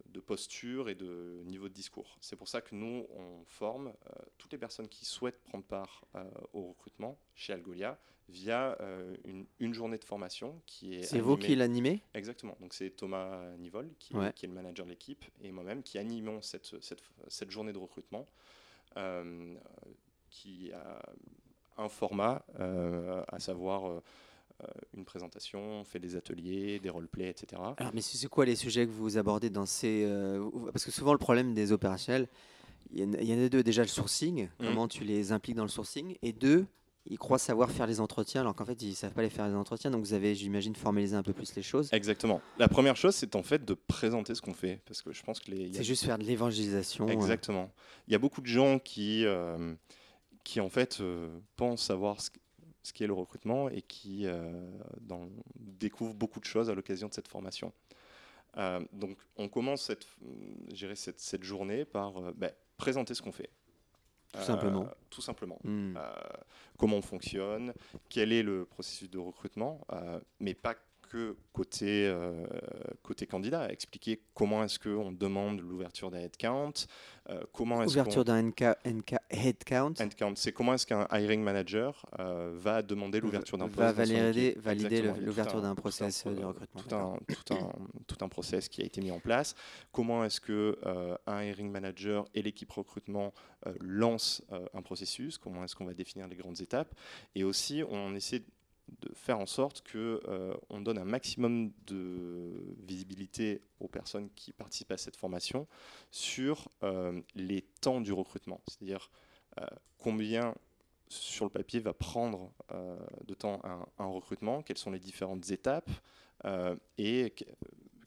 de posture et de niveau de discours. C'est pour ça que nous, on forme toutes les personnes qui souhaitent prendre part au recrutement chez Algolia via une, journée de formation qui est. C'est vous qui l'animez? Exactement. Donc c'est Thomas Nivol qui, est le manager de l'équipe et moi-même qui animons cette, cette, journée de recrutement. Euh, qui a un format, euh, à savoir euh, une présentation, on fait des ateliers, des roleplays, etc. Alors, mais c'est quoi les sujets que vous abordez dans ces... parce que souvent le problème des opérationnels, il y, en a deux. Déjà le sourcing, mmh. comment tu les impliques dans le sourcing, et deux, ils croient savoir faire les entretiens alors qu'en fait ils ne savent pas les faire les entretiens. Donc vous avez, j'imagine, formalisé un peu plus les choses. Exactement. La première chose, c'est en fait de présenter ce qu'on fait, parce que je pense que les. C'est juste faire de l'évangélisation. Exactement. Il y a beaucoup de gens qui, euh, qui en fait euh, pensent savoir ce, ce qu'est le recrutement et qui euh, dans, découvrent beaucoup de choses à l'occasion de cette formation. donc on commence cette, cette, cette journée par ben, présenter ce qu'on fait. Tout simplement. Euh, tout simplement. Hmm. Euh, comment on fonctionne, quel est le processus de recrutement, euh, mais pas que côté, euh, côté candidat, à expliquer comment est-ce qu'on demande l'ouverture d'un headcount, euh, comment est-ce Ouverture d'un headcount. Headcount, c'est comment est-ce qu'un hiring manager euh, va demander l'ouverture d'un poste. Va valider, l'ouverture d'un process pro- de recrutement. Tout un, tout, un, tout un process qui a été mis en place. Comment est-ce que euh, un hiring manager et l'équipe recrutement euh, lancent euh, un processus? Comment est-ce qu'on va définir les grandes étapes? Et aussi, on essaie de faire en sorte que euh, on donne un maximum de visibilité aux personnes qui participent à cette formation sur euh, les temps du recrutement, c'est-à-dire euh, combien sur le papier va prendre de temps un, recrutement, quelles sont les différentes étapes et que-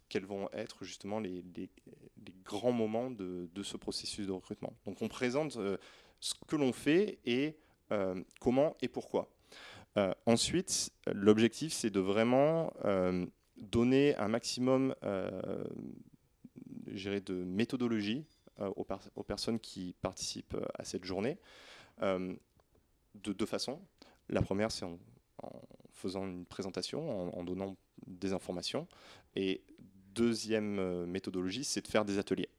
quels vont être justement les, grands moments de, ce processus de recrutement. Donc on présente ce que l'on fait et comment et pourquoi. Euh, ensuite, l'objectif, c'est de vraiment euh, donner un maximum euh, de méthodologie aux, personnes qui participent à cette journée de deux façons. La première, c'est en, faisant une présentation, en, donnant des informations. Et deuxième méthodologie, c'est de faire des ateliers.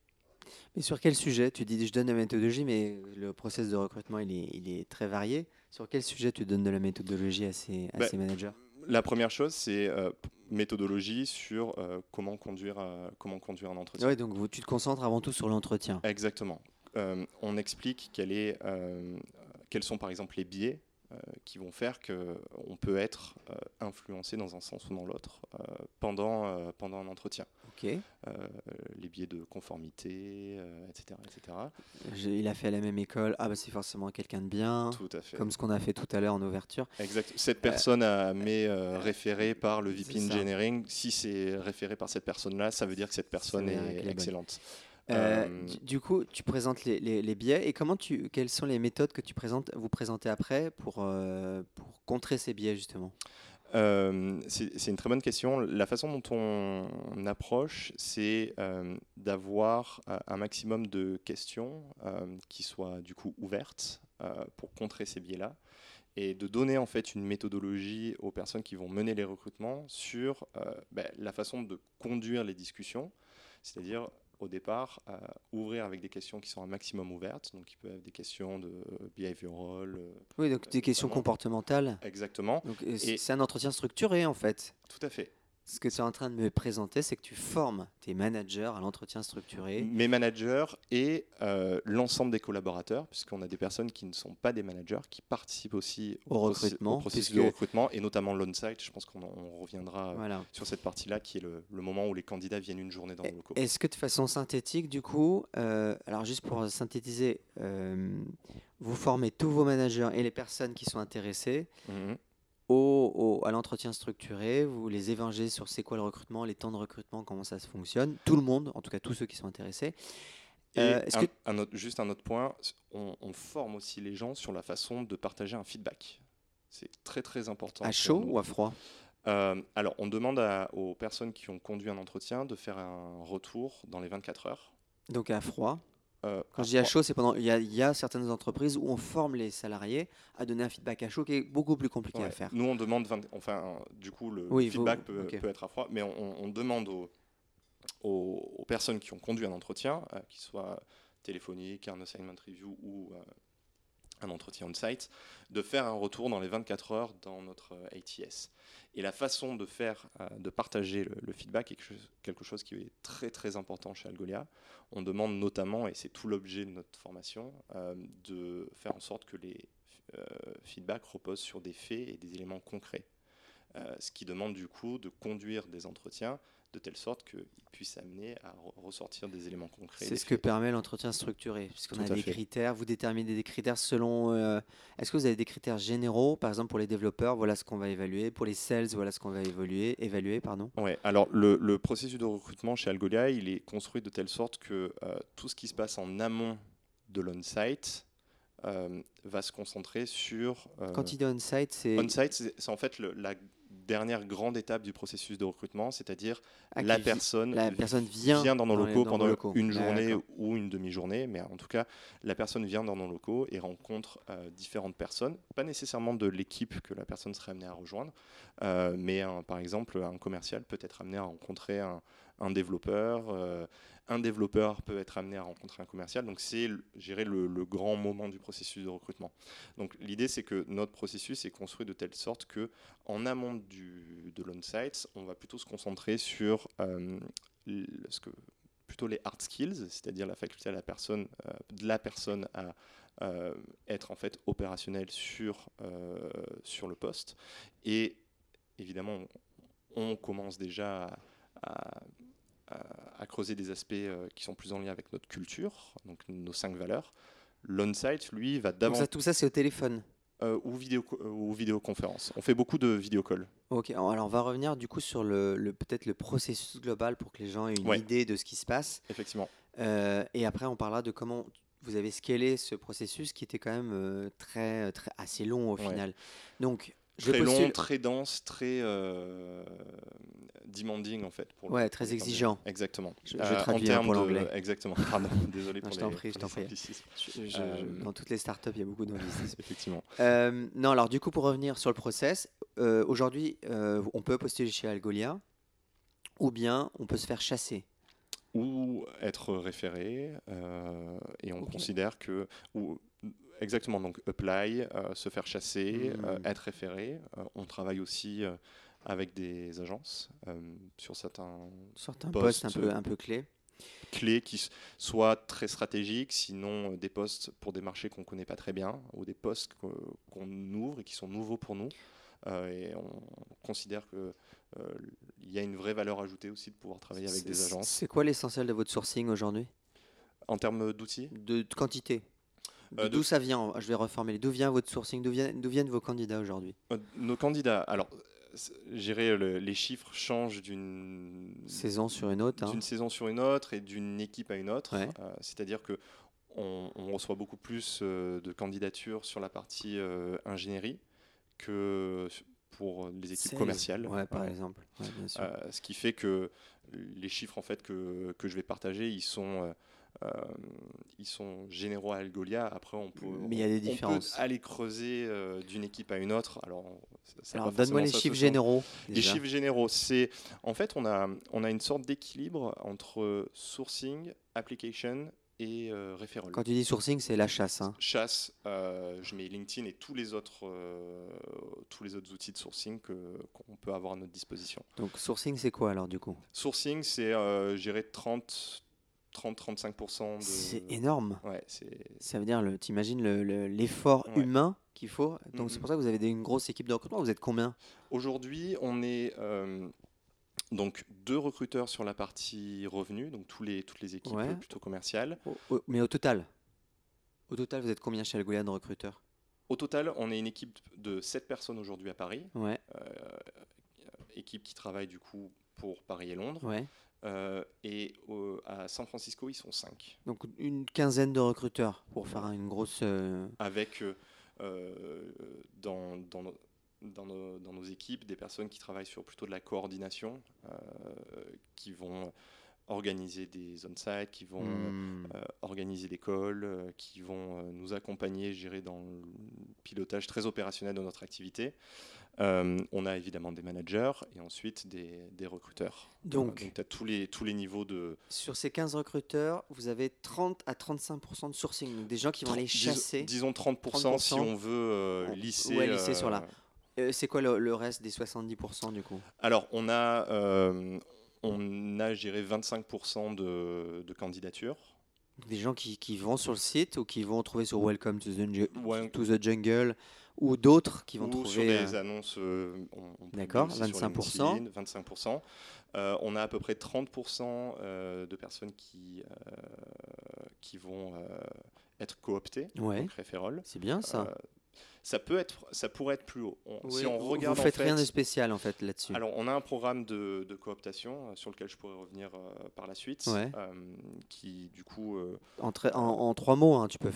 Mais sur quel sujet? Tu dis je donne la méthodologie, mais le process de recrutement il est, il est très varié. Sur quel sujet tu donnes de la méthodologie à ces, à Bah, ces managers? La première chose, c'est euh, méthodologie sur euh, comment, conduire, euh, comment conduire un entretien. Ouais, donc vous- tu te concentres avant tout sur l'entretien. Exactement. On explique quel est, quels sont par exemple les biais qui vont faire qu'on peut être euh, influencé dans un sens ou dans l'autre euh, pendant, euh, pendant un entretien. Euh, les biais de conformité, euh, etc. etc. Il a fait à la même école. Ah bah c'est forcément quelqu'un de bien. Tout à fait. Comme ce qu'on a fait tout à l'heure en ouverture. Exact. Cette personne a mais euh, référé par le VP. Engineering. Si c'est référé par cette personne-là, ça veut dire que cette personne est excellente. Euh, Euh, du, du coup, tu présentes les, les, les biais et comment tu, quelles sont les méthodes que tu présentes, vous présentez après pour, euh, pour contrer ces biais justement? Euh, c'est une très bonne question. La façon dont on, approche, c'est euh, d'avoir euh, un maximum de questions euh, qui soient du coup ouvertes euh, pour contrer ces biais-là et de donner en fait une méthodologie aux personnes qui vont mener les recrutements sur euh, ben, la façon de conduire les discussions, c'est-à-dire au départ euh, ouvrir avec des questions qui sont un maximum ouvertes, donc il peut y avoir des questions de behavioral, euh, Oui, donc des questions comportementales. exactement, Donc, euh, c'est un entretien structuré en fait. tout à fait. Ce que tu es en train de me présenter, c'est que tu formes tes managers à l'entretien structuré. mes managers et euh, l'ensemble des collaborateurs, puisqu'on a des personnes qui ne sont pas des managers, qui participent aussi Au processus- recrutement, au processus puisque- de recrutement, et notamment l'on-site. Je pense qu'on en- on reviendra euh, Voilà. sur cette partie-là, qui est le, le moment où les candidats viennent une journée dans nos locaux. Est-ce que de façon synthétique, du coup, euh, alors juste pour synthétiser, euh, vous formez tous vos managers et les personnes qui sont intéressées Mhm. Au, au- à l'entretien structuré, vous les évangez sur c'est quoi le recrutement, les temps de recrutement, comment ça se fonctionne, tout le monde, en tout cas tous ceux qui sont intéressés. Euh, un- que- un autre- juste un autre point, on, on forme aussi les gens sur la façon de partager un feedback. C'est très très important. À chaud ou à froid? Euh, alors, on demande à- aux personnes qui ont conduit un entretien de faire un retour dans les 24 heures. Donc à froid. Euh, Quand je dis à chaud, c'est pendant. Il y, a, il y a certaines entreprises où on forme les salariés à donner un feedback à chaud qui est beaucoup plus compliqué à faire. Nous, on demande, 20 enfin, du coup, le Oui, vous- feedback peut, être à froid, mais on, on demande aux, aux- aux personnes qui ont conduit un entretien, euh, qu'il soit téléphonique, un assignment review ou euh, un entretien on-site, de faire un retour dans les 24 heures dans notre euh, ATS. Et la façon de faire, euh, de partager le, feedback est quelque chose, quelque chose qui est très très important chez Algolia. On demande notamment, et c'est tout l'objet de notre formation, euh, de faire en sorte que les euh, feedbacks reposent sur des faits et des éléments concrets. Euh, ce qui demande du coup de conduire des entretiens de telle sorte qu'ils puissent amener à re- ressortir des éléments concrets. C'est ce que permet l'entretien structuré, puisqu'on a des fait. critères. Vous déterminez des critères selon. euh, Est-ce que vous avez des critères généraux, par exemple pour les développeurs, voilà ce qu'on va évaluer, pour les sales, voilà ce qu'on va évaluer, évaluer, pardon. Ouais, alors le, le processus de recrutement chez Algolia, il est construit de telle sorte que euh, tout ce qui se passe en amont de l'on-site euh, va se concentrer sur... Quand il dit on-site, c'est On-site, c'est c'est en fait le- la dernière grande étape du processus de recrutement, c'est-à-dire Ah, la personne la personne vient, dans nos dans locaux dans pendant locaux. une journée ou une demi-journée, mais en tout cas, la personne vient dans nos locaux et rencontre euh, différentes personnes, pas nécessairement de l'équipe que la personne serait amenée à rejoindre, euh, mais un- par exemple, un commercial peut être amené à rencontrer un, un développeur, euh, un développeur peut être amené à rencontrer un commercial, donc c'est gérer le, grand moment du processus de recrutement. Donc l'idée, c'est que notre processus est construit de telle sorte que en amont du, de l'on-site, on va plutôt se concentrer sur euh, plutôt les hard skills, c'est-à-dire la faculté à la personne, euh, de la personne à être en fait opérationnel sur, le poste. Et évidemment, on, commence déjà à- à- à creuser des aspects euh, qui sont plus en lien avec notre culture, donc nos cinq valeurs. L'on-site, lui, va davantage tout ça, c'est au téléphone. euh, ou, vidéo, ou vidéoconférence. On fait beaucoup de vidéocalls. Ok, alors on va revenir du coup sur le, le- peut-être le processus global pour que les gens aient une Ouais. idée de ce qui se passe. Effectivement. Euh, et après, on parlera de comment vous avez scalé ce processus qui était quand même euh, très, très assez long au Ouais. final. Donc, je Très postule- long, très dense, très euh, demanding en fait. Pour Ouais, très exigeant. Exactement. Je- je en traduis, hein, termes pour de- l'anglais. Exactement. Pardon, désolé Non, pour je t'en les, prie, je pour t'en les prie. Je- je- Euh, je- dans toutes les startups, il y a beaucoup d'anglicisme. Effectivement. Euh, non, alors du coup, pour revenir sur le process, euh, aujourd'hui, euh, on peut postuler chez Algolia ou bien on peut se faire chasser. Ou être référé, euh, et on considère que. Ou, exactement, donc apply, euh, se faire chasser, Hmm. euh, être référé. Euh, on travaille aussi euh, avec des agences euh, sur certains Certains Poste, postes un peu, un peu clés. clés qui soient très stratégiques, sinon euh, des postes pour des marchés qu'on ne connaît pas très bien, ou des postes qu'on ouvre et qui sont nouveaux pour nous. Euh, et on considère qu'il y a une vraie valeur ajoutée aussi de pouvoir travailler avec des agences. C'est quoi l'essentiel de votre sourcing aujourd'hui? En termes d'outils, de quantité Euh, de- D'où ça vient Je vais reformuler. D'où vient votre sourcing D'où viennent, vos candidats aujourd'hui euh, nos candidats, alors, je dirais, le- les chiffres changent d'une Saison sur une autre. hein. d'une saison sur une autre et d'une équipe à une autre. Ouais. Euh, C'est-à-dire que on, on reçoit beaucoup plus euh, de candidatures sur la partie euh, ingénierie que pour les équipes commerciales. Ouais, par Euh, exemple. Euh, ce qui fait que les chiffres en fait que, que je vais partager, ils sont euh, euh, ils sont généraux à Algolia. Après, on peut, Mais il y a des on peut différences. aller creuser euh, d'une équipe à une autre. Alors, donne-moi les chiffres généraux. Les chiffres généraux, c'est en fait on a on a une sorte d'équilibre entre sourcing, application et euh, referral. Quand tu dis sourcing, c'est la chasse. hein. Chasse, euh, je mets LinkedIn et tous les autres euh, tous les autres outils de sourcing qu'on peut avoir à notre disposition. Donc, sourcing, c'est quoi alors du coup? Sourcing, c'est euh, gérer 30 30-35% de. C'est énorme. Ouais, Ça veut dire, le- t'imagines le- le- l'effort Ouais. humain qu'il faut. Donc, c'est Mhm. pour ça que vous avez une grosse équipe de recrutement. Vous êtes combien? Aujourd'hui, on est euh, donc deux recruteurs sur la partie revenus, donc tous les, toutes les équipes Ouais. plutôt commerciales. Au- au- Mais au total? Au total, vous êtes combien chez Algolia de recruteurs? Au total, on est une équipe de 7 personnes aujourd'hui à Paris, Ouais, euh, équipe qui travaille du coup pour Paris et Londres. ouais. Euh, et au- à San Francisco, ils sont 5. Donc, une quinzaine de recruteurs pour faire une grosse. euh, Avec euh, euh, dans, dans, nos, dans, nos, dans nos équipes des personnes qui travaillent sur plutôt de la coordination, euh, qui vont organiser des on-site, qui vont hmm, euh, organiser des calls, euh, qui vont euh, nous accompagner, gérer dans le pilotage très opérationnel de notre activité. Euh, on a évidemment des managers et ensuite des, des recruteurs. Donc- tu as tous les, tous les niveaux de... Sur ces 15 recruteurs, vous avez 30 à 35% de sourcing. Donc, des gens qui vont aller Dis- chasser. disons 30%, si 30%, on veut euh, lisser. ouais, lisser sur la- Euh, c'est quoi le, le reste des 70% du coup? Alors, on a, euh, on a géré 25% de, de candidatures. Des gens qui, qui vont sur le site ou qui vont trouver sur Welcome to the, Ju- Ouais. to the Jungle ou d'autres qui vont ou trouver. sur euh, des annonces. euh, on- on publie D'accord, aussi sur 25%. LinkedIn, 25%. Euh, on a à peu près 30% euh, de personnes qui, euh, qui vont euh, être cooptées, Ouais, donc c'est bien ça. Ça, peut être, ça pourrait être plus haut. On- Oui, si on regarde vous en faites fait, rien de spécial en fait là-dessus. Alors, on a un programme de, de cooptation euh, sur lequel je pourrais revenir euh, par la suite, Ouais. euh, qui du coup, En, tra- en, en trois mots, hein, tu peux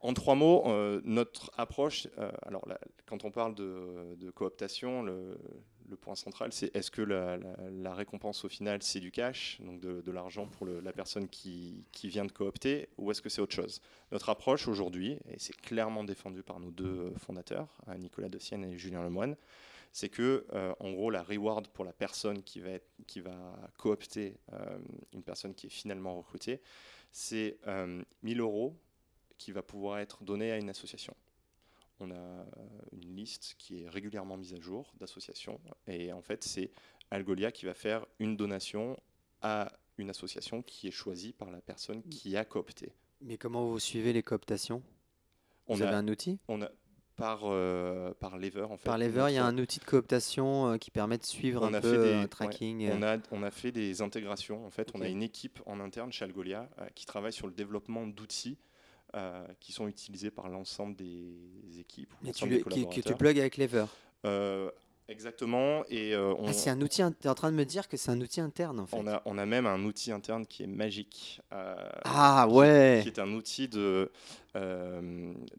en trois mots, notre approche, alors là, quand on parle de, de cooptation, le, le point central, c'est est-ce que la, récompense au final, c'est du cash, donc de, l'argent pour la personne qui, vient de coopter, ou est-ce que c'est autre chose? Notre approche aujourd'hui, et c'est clairement défendu par nos deux euh, fondateurs, euh, Nicolas Dessienne et Julien Lemoine, c'est que, euh, en gros, la reward pour la personne qui va, coopter euh, une personne qui est finalement recrutée, c'est euh, 1000 euros qui va pouvoir être donné à une association. On a euh, une liste qui est régulièrement mise à jour d'associations, et en fait, c'est Algolia qui va faire une donation à une association qui est choisie par la personne qui a coopté. Mais comment vous suivez les cooptations? On Vous avez a, un outil? On a par, euh, par Lever, en fait. Par Lever, il y a un outil de cooptation euh, qui permet de suivre On un a peu fait des- un ouais, tracking. On a, on a fait des intégrations. En fait, on a une équipe en interne chez Algolia euh, qui travaille sur le développement d'outils euh, qui sont utilisés par l'ensemble des équipes. ou Mais tu des qui- que tu plugues avec Lever. Euh, exactement. Et euh, on, Ah, c'est un outil. Tu es en train de me dire que c'est un outil interne en fait. on, a, on a même un outil interne qui est magique. euh, Ah qui- ouais. Qui est un outil de,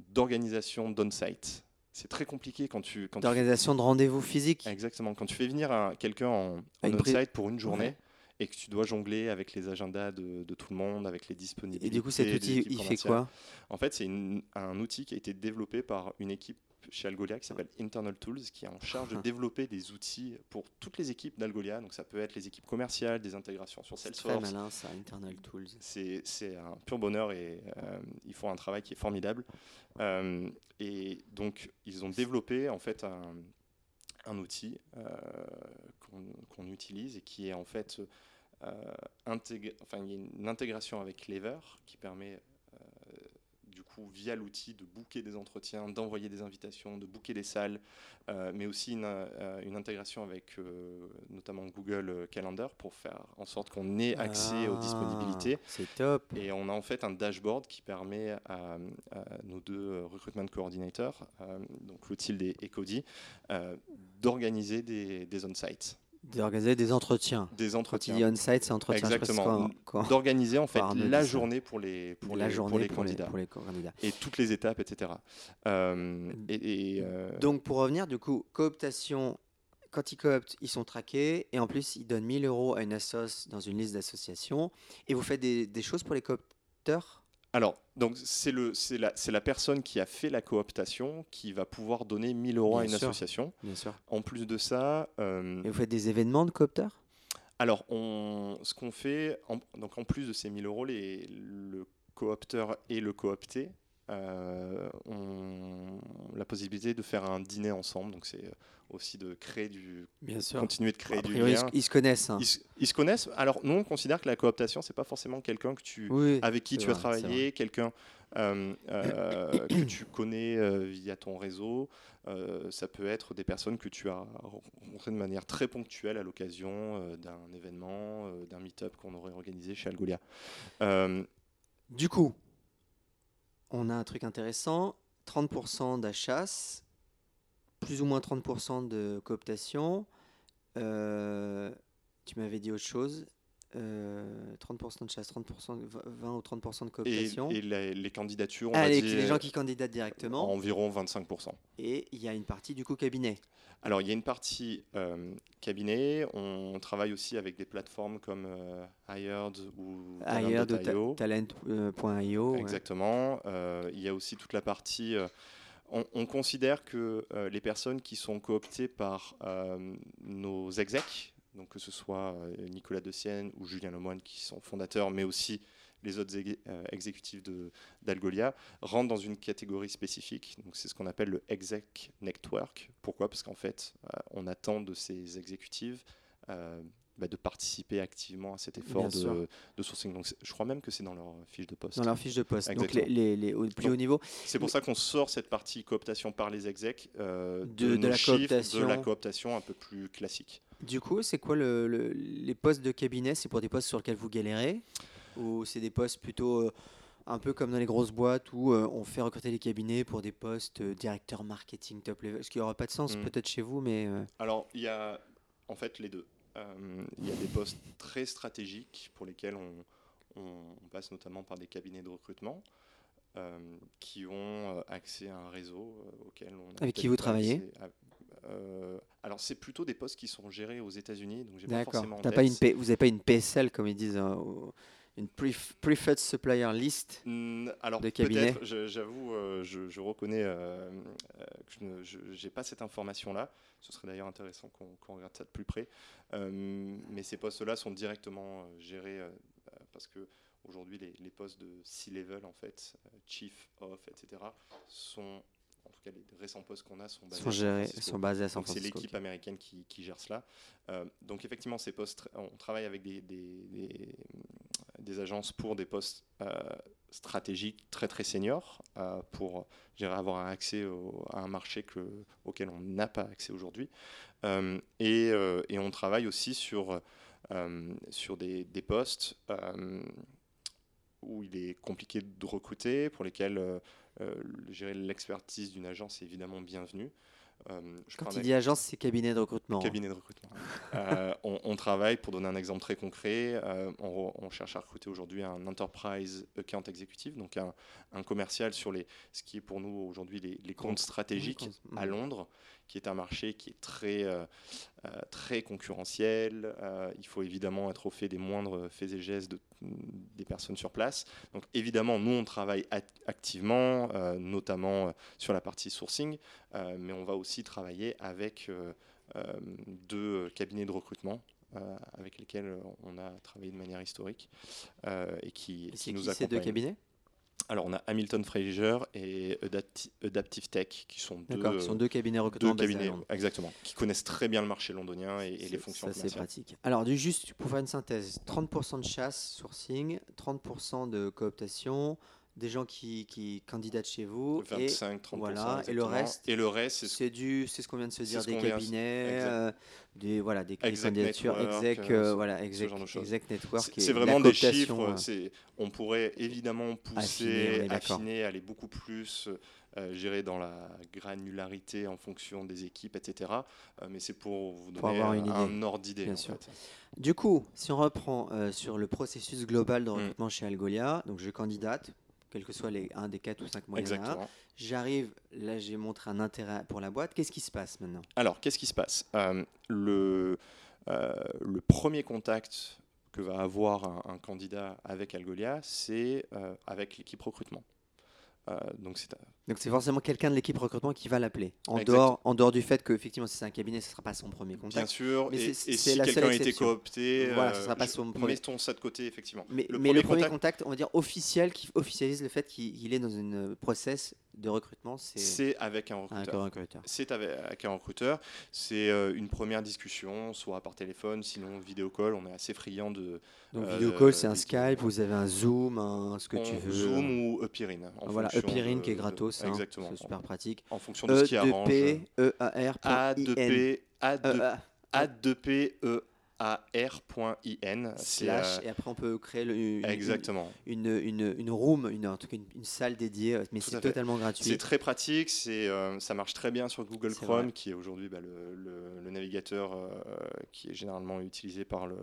d'organisation d'on-site. C'est très compliqué quand tu. Quand tu- D'organisation de rendez-vous physique. Exactement. Quand tu fais venir un- quelqu'un en, on-site pour une journée Ouais. Et que tu dois jongler avec les agendas de, de tout le monde, avec les disponibilités. Et du coup, cet outil, il fait quoi? En fait, c'est un outil qui a été développé par une équipe chez Algolia qui s'appelle Internal Tools, qui est en charge de Ah. développer des outils pour toutes les équipes d'Algolia. Donc, ça peut être les équipes commerciales, des intégrations sur C'est très Salesforce. malin ça, Internal Tools. C'est un pur bonheur et euh, ils font un travail qui est formidable. Euh, et donc, ils ont développé en fait un, un outil euh, qu'on qu'on utilise et qui est en fait euh, enfin, il y a une intégration avec Lever qui permet euh, du coup via l'outil de booker des entretiens, d'envoyer des invitations, de booker des salles, euh, mais aussi une, euh, une intégration avec euh, notamment Google Calendar pour faire en sorte qu'on ait accès aux Ah, disponibilités. C'est top. Et on a en fait un dashboard qui permet à, à nos deux recruitment coordinators, donc Clotilde et, Cody, d'organiser des, des on-sites, D'organiser des entretiens. des Quand il entretiens. on-site, c'est entretien. Exactement. D'organiser en fait la journée pour les, pour la les, journée pour les candidats pour les candidats. et toutes les étapes, etc. Euh, et, et, euh, Donc pour revenir, du coup, cooptation, quand ils cooptent, ils sont traqués et en plus ils donnent 1000 euros à une assoce dans une liste d'associations. Et vous faites des, des choses pour les coopteurs? Alors, donc c'est le, c'est la, c'est la personne qui a fait la cooptation qui va pouvoir donner 1000 euros à une sûr. association. Bien sûr. En plus de ça, euh, Et vous faites des événements de coopteurs? Alors, on, ce qu'on fait, en, donc en plus de ces 1000 euros, les, le coopteur et le coopté euh, ont la possibilité de faire un dîner ensemble. Donc, c'est aussi de créer du, Bien sûr. continuer de créer A du priori, ils se- lien. ils se connaissent. hein. Ils, se- ils se connaissent. Alors, nous, on considère que la cooptation, c'est pas forcément quelqu'un que tu, Oui, avec qui tu as vrai, c'est travaillé, quelqu'un euh, euh, que tu connais euh, via ton réseau. Euh, ça peut être des personnes que tu as rencontrées de manière très ponctuelle à l'occasion euh, d'un événement, euh, d'un meet-up qu'on aurait organisé chez Algolia. Euh, Du coup, on a un truc intéressant 30% d'achat, plus ou moins 30% de cooptation. Euh, tu m'avais dit autre chose. Euh, 30% de chasse, 30%, de- 20 ou 30% de cooptation. et les, les candidatures, on Ah, va les, dire les gens qui candidatent directement. environ 25%. Et il y a une partie du coup cabinet. Alors, il y a une partie euh, cabinet. On travaille aussi avec des plateformes comme euh, Hired ou Talent.io. Exactement. Euh, il y a aussi toute la partie. euh, on, on considère que euh, les personnes qui sont cooptées par euh, nos execs, donc que ce soit euh, Nicolas Dessienne ou Julien Lemoine qui sont fondateurs, mais aussi les autres euh, exécutifs de- d'Algolia, rentrent dans une catégorie spécifique. C'est ce qu'on appelle le exec network. Pourquoi? Parce qu'en fait, euh, on attend de ces exécutifs bah, de participer activement à cet effort de, de sourcing. Donc je crois même que c'est dans leur fiche de poste. Dans leur fiche de poste. Donc les, les- les- au plus haut niveau. C'est pour ça qu'on sort cette partie cooptation par les execs euh, De- de, de nos la chiffres cooptation. de la cooptation un peu plus classique. Du coup, c'est quoi le, le- les postes de cabinet? C'est pour des postes sur lesquels vous galérez? Ou c'est des postes plutôt euh, un peu comme dans les grosses boîtes où euh, on fait recruter les cabinets pour des postes euh, directeur marketing top level? Ce qui n'aura pas de sens Mm. peut-être chez vous, mais Alors, il y a en fait les deux. Euh, Il y a des postes très stratégiques pour lesquels on, on- on passe notamment par des cabinets de recrutement euh, qui ont euh, accès à un réseau euh, auquel on a Avec qui vous travaillez alors c'est plutôt des postes qui sont gérés aux États-Unis, donc j'ai pas D'accord. forcément en T'as tête. pas une P- vous n'avez pas une PSL, comme ils disent, au- une pref- Preferred Supplier List Mm, Alors de cabinet j'avoue, euh, je, je reconnais euh, euh, que je n'ai pas cette information-là. Ce serait d'ailleurs intéressant qu'on regarde ça de plus près. Mais ces postes-là sont directement gérés parce que aujourd'hui les, les postes de C-level en fait, chief of, etc. sont tout cas les récents postes qu'on a sont basés sont, à San gérés, Francisco. sont basés à San Donc c'est l'équipe américaine qui, qui gère cela. Euh, donc effectivement, ces postes, on travaille avec des, des- des- des agences pour des postes euh, stratégiques très très seniors euh, pour avoir un accès au- à un marché que, auquel on n'a pas accès aujourd'hui. Euh, et, et on travaille aussi sur, sur des, postes où il est compliqué de recruter, pour lesquels euh, dirais, l'expertise d'une agence est évidemment bienvenue. Euh, je Quand il dit agence, c'est cabinet de recrutement. hein. Cabinet de recrutement. Euh, on, on travaille, pour donner un exemple très concret, euh, on, cherche à recruter aujourd'hui un Enterprise Account Executive, donc un, un commercial sur les, ce qui est pour nous aujourd'hui les, les comptes stratégiques à. Londres, qui est un marché qui est très, euh, euh, très concurrentiel. Euh, il faut évidemment être au fait des moindres faits et gestes de- des personnes sur place. Donc évidemment, nous, on travaille act- activement, euh, notamment sur la partie sourcing, mais on va aussi travailler avec deux cabinets de recrutement avec lesquels on a travaillé de manière historique et qui, Et qui C'est nous qui ces deux accompagnent. cabinets? Alors on a Hamilton Fraser et Adapti- Adaptive Tech qui sont deux, sont deux cabinets deux recrutement basés à cabinets exactement qui connaissent très bien le marché londonien et, et les fonctions Ça, c'est pratique. Alors, du juste pour faire une synthèse 30% de chasse, sourcing, 30% de cooptation, des gens qui, qui candidatent chez vous. et 25, 30 voilà, et le reste, et le reste c'est ce c'est du, c'est ce qu'on vient de se dire, des cabinets, euh, des voilà, des candidatures, exec, euh, euh, voilà, exec, exec network. C'est et vraiment des chiffres. euh, On pourrait évidemment pousser, Affiner, affiner, aller beaucoup plus, euh, gérer dans la granularité en fonction des équipes, etc. Euh, mais c'est pour vous Pour donner avoir un, idée. ordre d'idée. Bien en sûr. Du coup, si on reprend euh, sur le processus global de recrutement chez Algolia, donc je candidate, quel que soit les un des quatre ou cinq moyens. Exactement. J'arrive, là j'ai montré un intérêt pour la boîte. Qu'est-ce qui se passe maintenant? Alors, qu'est-ce qui se passe? Euh, le, euh, le premier contact que va avoir un, un candidat avec Algolia, c'est euh, avec l'équipe recrutement. Euh, donc, c'est Donc c'est forcément quelqu'un de l'équipe recrutement qui va l'appeler. En Exact. dehors, en dehors du fait que effectivement si c'est un cabinet, ce ne sera pas son premier bien contact. sûr, Mais et, c'est- si la seule quelqu'un a été coopté, Voilà, euh, ce sera pas son premier- mettons ça de côté, effectivement. Mais, Le mais premier le premier contact- contact, on va dire officiel, qui officialise le fait qu'il il est dans une process de recrutement, c'est avec un recruteur. C'est avec, avec un recruteur. C'est euh, une première discussion, soit par téléphone, sinon vidéo call. On est assez friand de Donc Euh, vidéo call, c'est un Skype, vous avez un Zoom, un, ce que tu veux. Zoom ou Epirine. en voilà, de- qui est gratos, hein, Exactement. c'est super pratique. En fonction de ce qui arrange. E2P, E-A-R, A2P, A2, E, A2P, E-A-R.in. C'est, slash, euh, et après on peut créer le- une, Exactement. une, une, une room, une, en tout cas une, une salle dédiée, euh, mais c'est totalement gratuit. C'est très pratique, c'est, euh, ça marche très bien sur Google Chrome, vrai. qui est aujourd'hui bah, le, le- le navigateur euh, qui est généralement utilisé par le,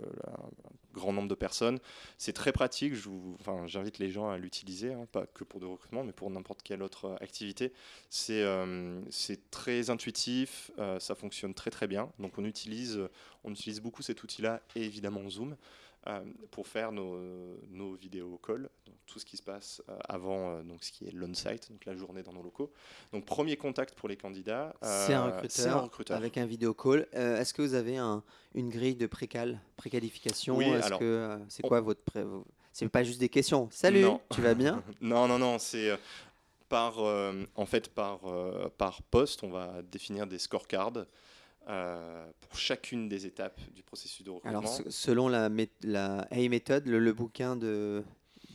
grand nombre de personnes. C'est très pratique, je vous- enfin, j'invite les gens à l'utiliser, hein, pas que pour du recrutement, mais pour n'importe quelle autre activité. C'est, c'est très intuitif, ça fonctionne très très bien. Donc on utilise, on utilise beaucoup cet outil-là et évidemment Zoom. euh, pour faire nos, nos vidéos calls, donc tout ce qui se passe euh, avant euh, donc ce qui est l'on-site, donc la journée dans nos locaux. Donc premier contact pour les candidats, C'est un recruteur, c'est un recruteur. avec un vidéo call. Euh, Est-ce que vous avez un, une grille de précal, préqualification? Oui, Est-ce que c'est on- quoi votre pré... C'est pas juste des questions. Salut, Non. tu vas bien? Non, non, non, c'est par, euh, en fait, par, euh, par poste, on va définir des scorecards euh, pour chacune des étapes du processus de recrutement. Alors se- selon la, la A méthode, le, le bouquin de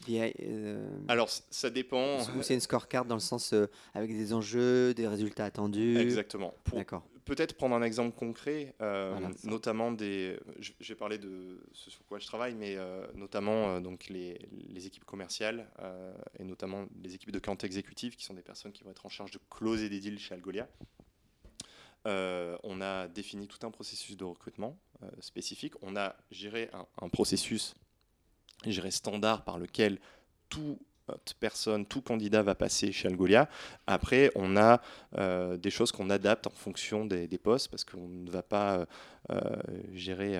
euh, Alors, ça dépend. c'est une scorecard dans le sens euh, avec des enjeux, des résultats attendus. Exactement. D'accord. peut-être prendre un exemple concret, Voilà. notamment des. Vais parler de ce sur quoi je travaille, mais notamment donc les, les équipes commerciales et notamment les équipes de compte exécutif qui sont des personnes qui vont être en charge de closer des deals chez Algolia. Euh, on a défini tout un processus de recrutement euh, spécifique. On a géré un, processus standard par lequel tout personne, tout candidat va passer chez Algolia. Après, on a euh, des choses qu'on adapte en fonction des, postes parce qu'on ne va pas gérer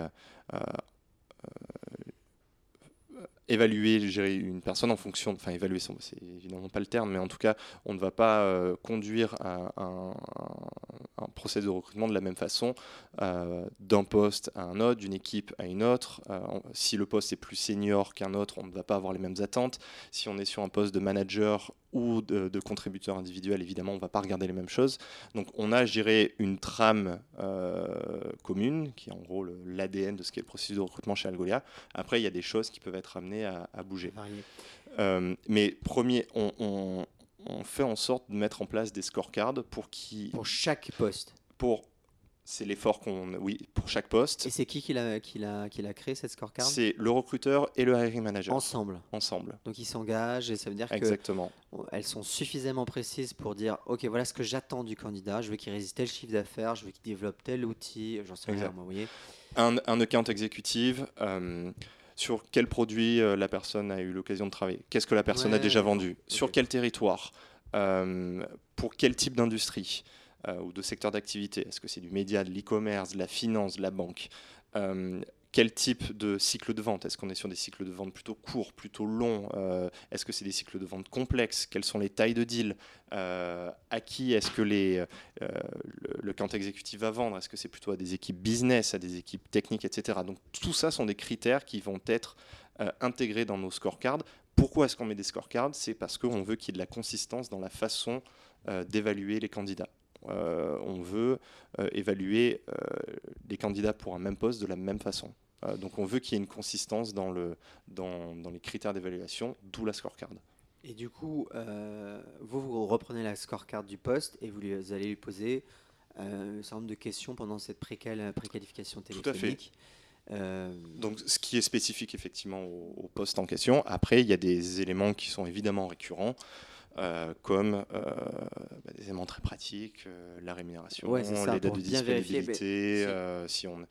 évaluer une personne en fonction, enfin évaluer, c'est évidemment pas le terme, mais en tout cas, on ne va pas euh, conduire un, un, procès de recrutement de la même façon euh, d'un poste à un autre, d'une équipe à une autre. Euh, si le poste est plus senior qu'un autre, on ne va pas avoir les mêmes attentes. Si on est sur un poste de manager ou de, contributeur individuel, évidemment, on ne va pas regarder les mêmes choses. Donc on a, je dirais, une trame commune, qui est en gros l'ADN de ce qu'est le processus de recrutement chez Algolia. Après, il y a des choses qui peuvent être amenées à, bouger. Euh, mais premier, on, fait en sorte de mettre en place des scorecards pour qui pour chaque poste. Pour c'est l'effort qu'on oui pour chaque poste. Et c'est qui qui l'a qui l'a qui l'a créé cette scorecard? C'est le recruteur et le hiring manager. Ensemble. Ensemble. Donc ils s'engagent et ça veut dire Exactement. elles sont suffisamment précises pour dire ok voilà ce que j'attends du candidat. Je veux qu'il réalise tel chiffre d'affaires, je veux qu'il développe tel outil. J'en sais rien, vous voyez. Un, un account exécutif. Euh, sur quel produit euh, la personne a eu l'occasion de travailler, qu'est-ce que la personne a déjà vendu, sur quel territoire, euh, pour quel type d'industrie? Ou de secteur d'activité. Est-ce que c'est du média, de l'e-commerce, de la finance, de la banque quel type de cycle de vente? Est-ce qu'on est sur des cycles de vente plutôt courts, plutôt longs euh, Est-ce que c'est des cycles de vente complexes? Quelles sont les tailles de deal euh, À qui est-ce que euh, le, le exécutif va vendre? Est-ce que c'est plutôt à des équipes business, à des équipes techniques, etc. Donc tout ça sont des critères qui vont être intégrés dans nos scorecards. Pourquoi est-ce qu'on met des scorecards? C'est parce qu'on veut qu'il y ait de la consistance dans la façon d'évaluer les candidats. On veut évaluer les candidats pour un même poste de la même façon. Euh, donc on veut qu'il y ait une consistance dans, le, dans, dans les critères d'évaluation, d'où la scorecard. Et du coup, euh, vous, vous reprenez la scorecard du poste et vous, allez lui poser euh, un certain nombre de questions pendant cette préqualification téléphonique. Tout à fait. Donc, ce qui est spécifique effectivement au, au, poste en question. Après, il y a des éléments qui sont évidemment récurrents. Euh, comme euh, bah, des éléments très pratiques, euh, la rémunération, les dates de disponibilité, si on,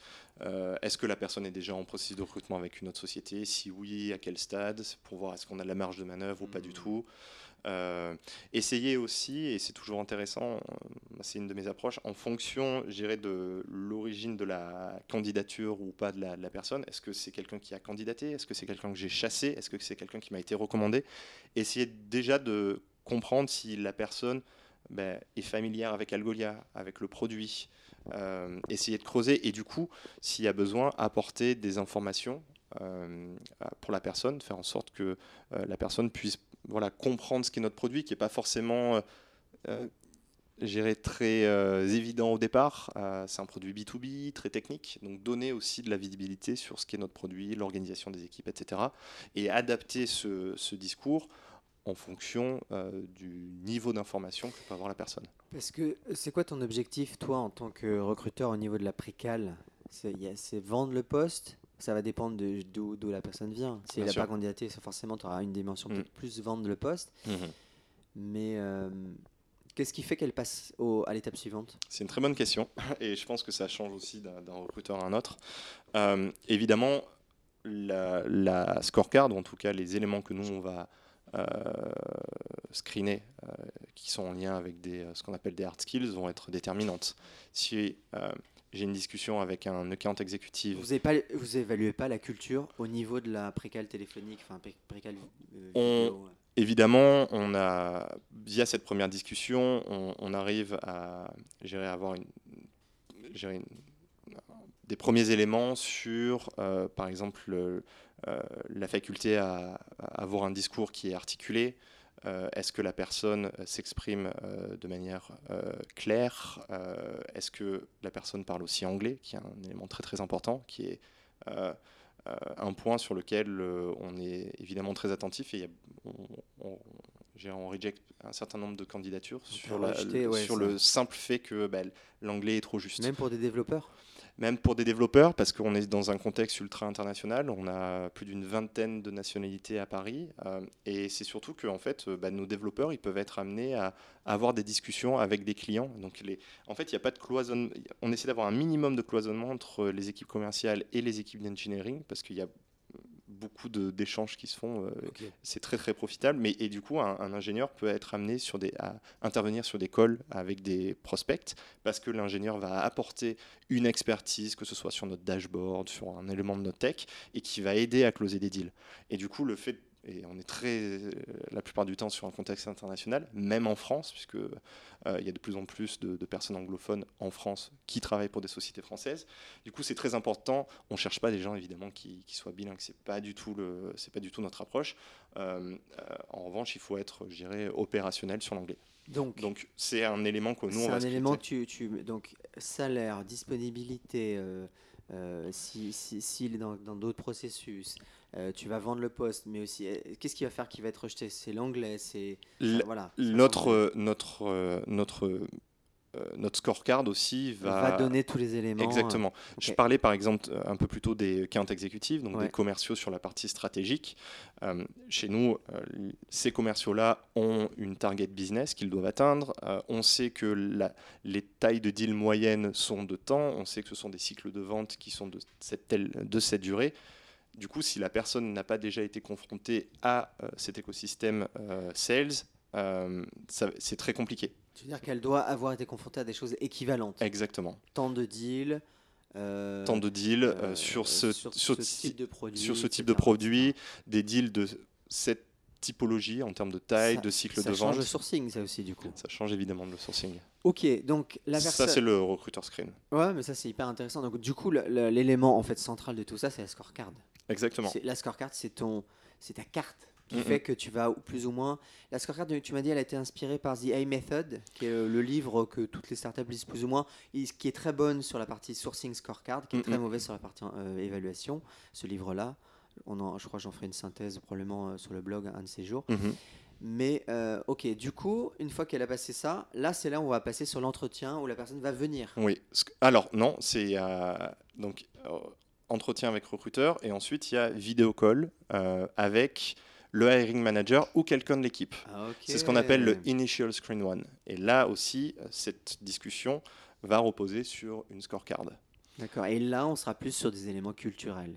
est-ce que la personne est déjà en processus de recrutement avec une autre société, si oui, à quel stade, pour voir est-ce qu'on a de la marge de manœuvre ou pas du mmh. tout. essayer aussi, et c'est toujours intéressant, c'est une de mes approches, en fonction, de l'origine de la candidature ou pas de la, de la personne. Est-ce que c'est quelqu'un qui a candidaté? Est-ce que c'est quelqu'un que j'ai chassé? Est-ce que c'est quelqu'un qui m'a été recommandé? Essayer déjà de comprendre si la personne ben, est familière avec Algolia, avec le produit, euh, essayer de creuser et du coup, s'il y a besoin, apporter des informations euh, pour la personne, faire en sorte que euh, la personne puisse voilà, comprendre ce qu'est notre produit, qui n'est pas forcément géré très évident au départ. c'est un produit B2B, très technique, donc donner aussi de la visibilité sur ce qu'est notre produit, l'organisation des équipes, etc. Et adapter ce, ce discours en fonction euh, du niveau d'information que peut avoir la personne. Parce que c'est quoi ton objectif, toi, en tant que recruteur au niveau de la précale? C'est vendre le poste? Ça va dépendre d'où la personne vient. Si elle n'a pas candidaté, forcément, tu auras une dimension mm. peut-être plus vendre le poste. Mm-hmm. Mais euh, qu'est-ce qui fait qu'elle passe au, à l'étape suivante? C'est une très bonne question. Et je pense que ça change aussi d'un recruteur à un autre. Euh, évidemment, la, la, scorecard, ou en tout cas les éléments que nous, on va euh, screenées euh, qui sont en lien avec des, euh, ce qu'on appelle des hard skills vont être déterminantes. Si j'ai une discussion avec un account exécutif. Vous n'évaluez pas, pas la culture au niveau de la précale téléphonique, enfin précale Évidemment, on a, via cette première discussion, on, arrive à gérer, avoir une, gérer des premiers éléments sur, par exemple, le, euh, la faculté à, avoir un discours qui est articulé, euh, Est-ce que la personne euh, s'exprime de manière claire Est-ce que la personne parle aussi anglais, qui est un élément très très important, qui est un point sur lequel on est évidemment très attentif et on, on, reject un certain nombre de candidatures sur, sur le simple fait que bah, l'anglais est trop juste. Même pour des développeurs? Même pour des développeurs, parce qu'on est dans un contexte ultra international, on a plus d'une vingtaine de nationalités à Paris, euh, et c'est surtout que en fait, euh, bah, nos développeurs, ils peuvent être amenés à, avoir des discussions avec des clients. Donc, en fait, il n'y a pas de cloisonnement. On essaie d'avoir un minimum de cloisonnement entre les équipes commerciales et les équipes d'engineering, parce qu'il y a beaucoup d'échanges qui se font. C'est très très profitable. Mais et du coup, un, ingénieur peut être amené sur des, à intervenir sur des calls avec des prospects parce que l'ingénieur va apporter une expertise, que ce soit sur notre dashboard, sur un élément de notre tech, et qui va aider à closer des deals. Et du coup, le fait et on est très, la plupart du temps sur un contexte international, même en France, puisque euh, il y a de plus en plus de, personnes anglophones en France qui travaillent pour des sociétés françaises. Du coup, c'est très important. On ne cherche pas des gens évidemment qui, soient bilingues. C'est pas du tout le, c'est pas du tout notre approche. Euh, euh, en revanche, il faut être, je dirais, opérationnel sur l'anglais. Donc, donc c'est un élément que nous on va. C'est un élément que tu, tu, donc salaire, disponibilité. s'il si, si, est dans d'autres processus, euh, tu vas vendre le poste, mais aussi euh, qu'est-ce qui va faire qui va être rejeté? C'est l'anglais, c'est voilà. Notre notre euh, notre notre scorecard aussi va... va... donner tous les éléments. Exactement. Je parlais par exemple un peu plus tôt des account exécutifs, donc des commerciaux sur la partie stratégique. chez nous, ces commerciaux-là ont une target business qu'ils doivent atteindre. on sait que la, les tailles de deal moyennes sont de temps. On sait que ce sont des cycles de vente qui sont de cette, telle, de cette durée. Du coup, si la personne n'a pas déjà été confrontée à euh, cet écosystème euh, sales, euh, c'est très compliqué. Tu veux dire qu'elle doit avoir été confrontée à des choses équivalentes Exactement. Tant de deals. Tant de deals sur, ce, sur, ce type de produit, sur ce type de produit, des deals de cette typologie en termes de taille, de cycle de vente. Ça change le sourcing, ça aussi, du coup. Ça change évidemment le sourcing. Ok, donc la personne. Ça, c'est le recruteur screen. Ouais, mais ça, c'est hyper intéressant. Donc, du coup, l'élément en fait central de tout ça, c'est la scorecard. Exactement. La scorecard, c'est ton, c'est ta carte qui fait que tu vas plus ou moins. La scorecard, tu m'as dit, elle a été inspirée par The A Method, qui est euh, le livre que toutes les startups lisent plus ou moins, qui est très bonne sur la partie sourcing scorecard, qui est très mauvaise sur la partie euh, évaluation. Ce livre-là, on je crois que j'en ferai une synthèse probablement euh, sur le blog un de ces jours. Mm-hmm. Mais ok, du coup, une fois qu'elle a passé ça, là c'est là où on va passer sur l'entretien où la personne va venir. Oui. Alors non, c'est donc entretien avec recruteur et ensuite il y a vidéo call euh, avec le hiring manager ou quelqu'un de l'équipe. Ah, C'est ce qu'on appelle le initial screen one. Et là aussi, cette discussion va reposer sur une scorecard. D'accord. Et là, on sera plus sur des éléments culturels.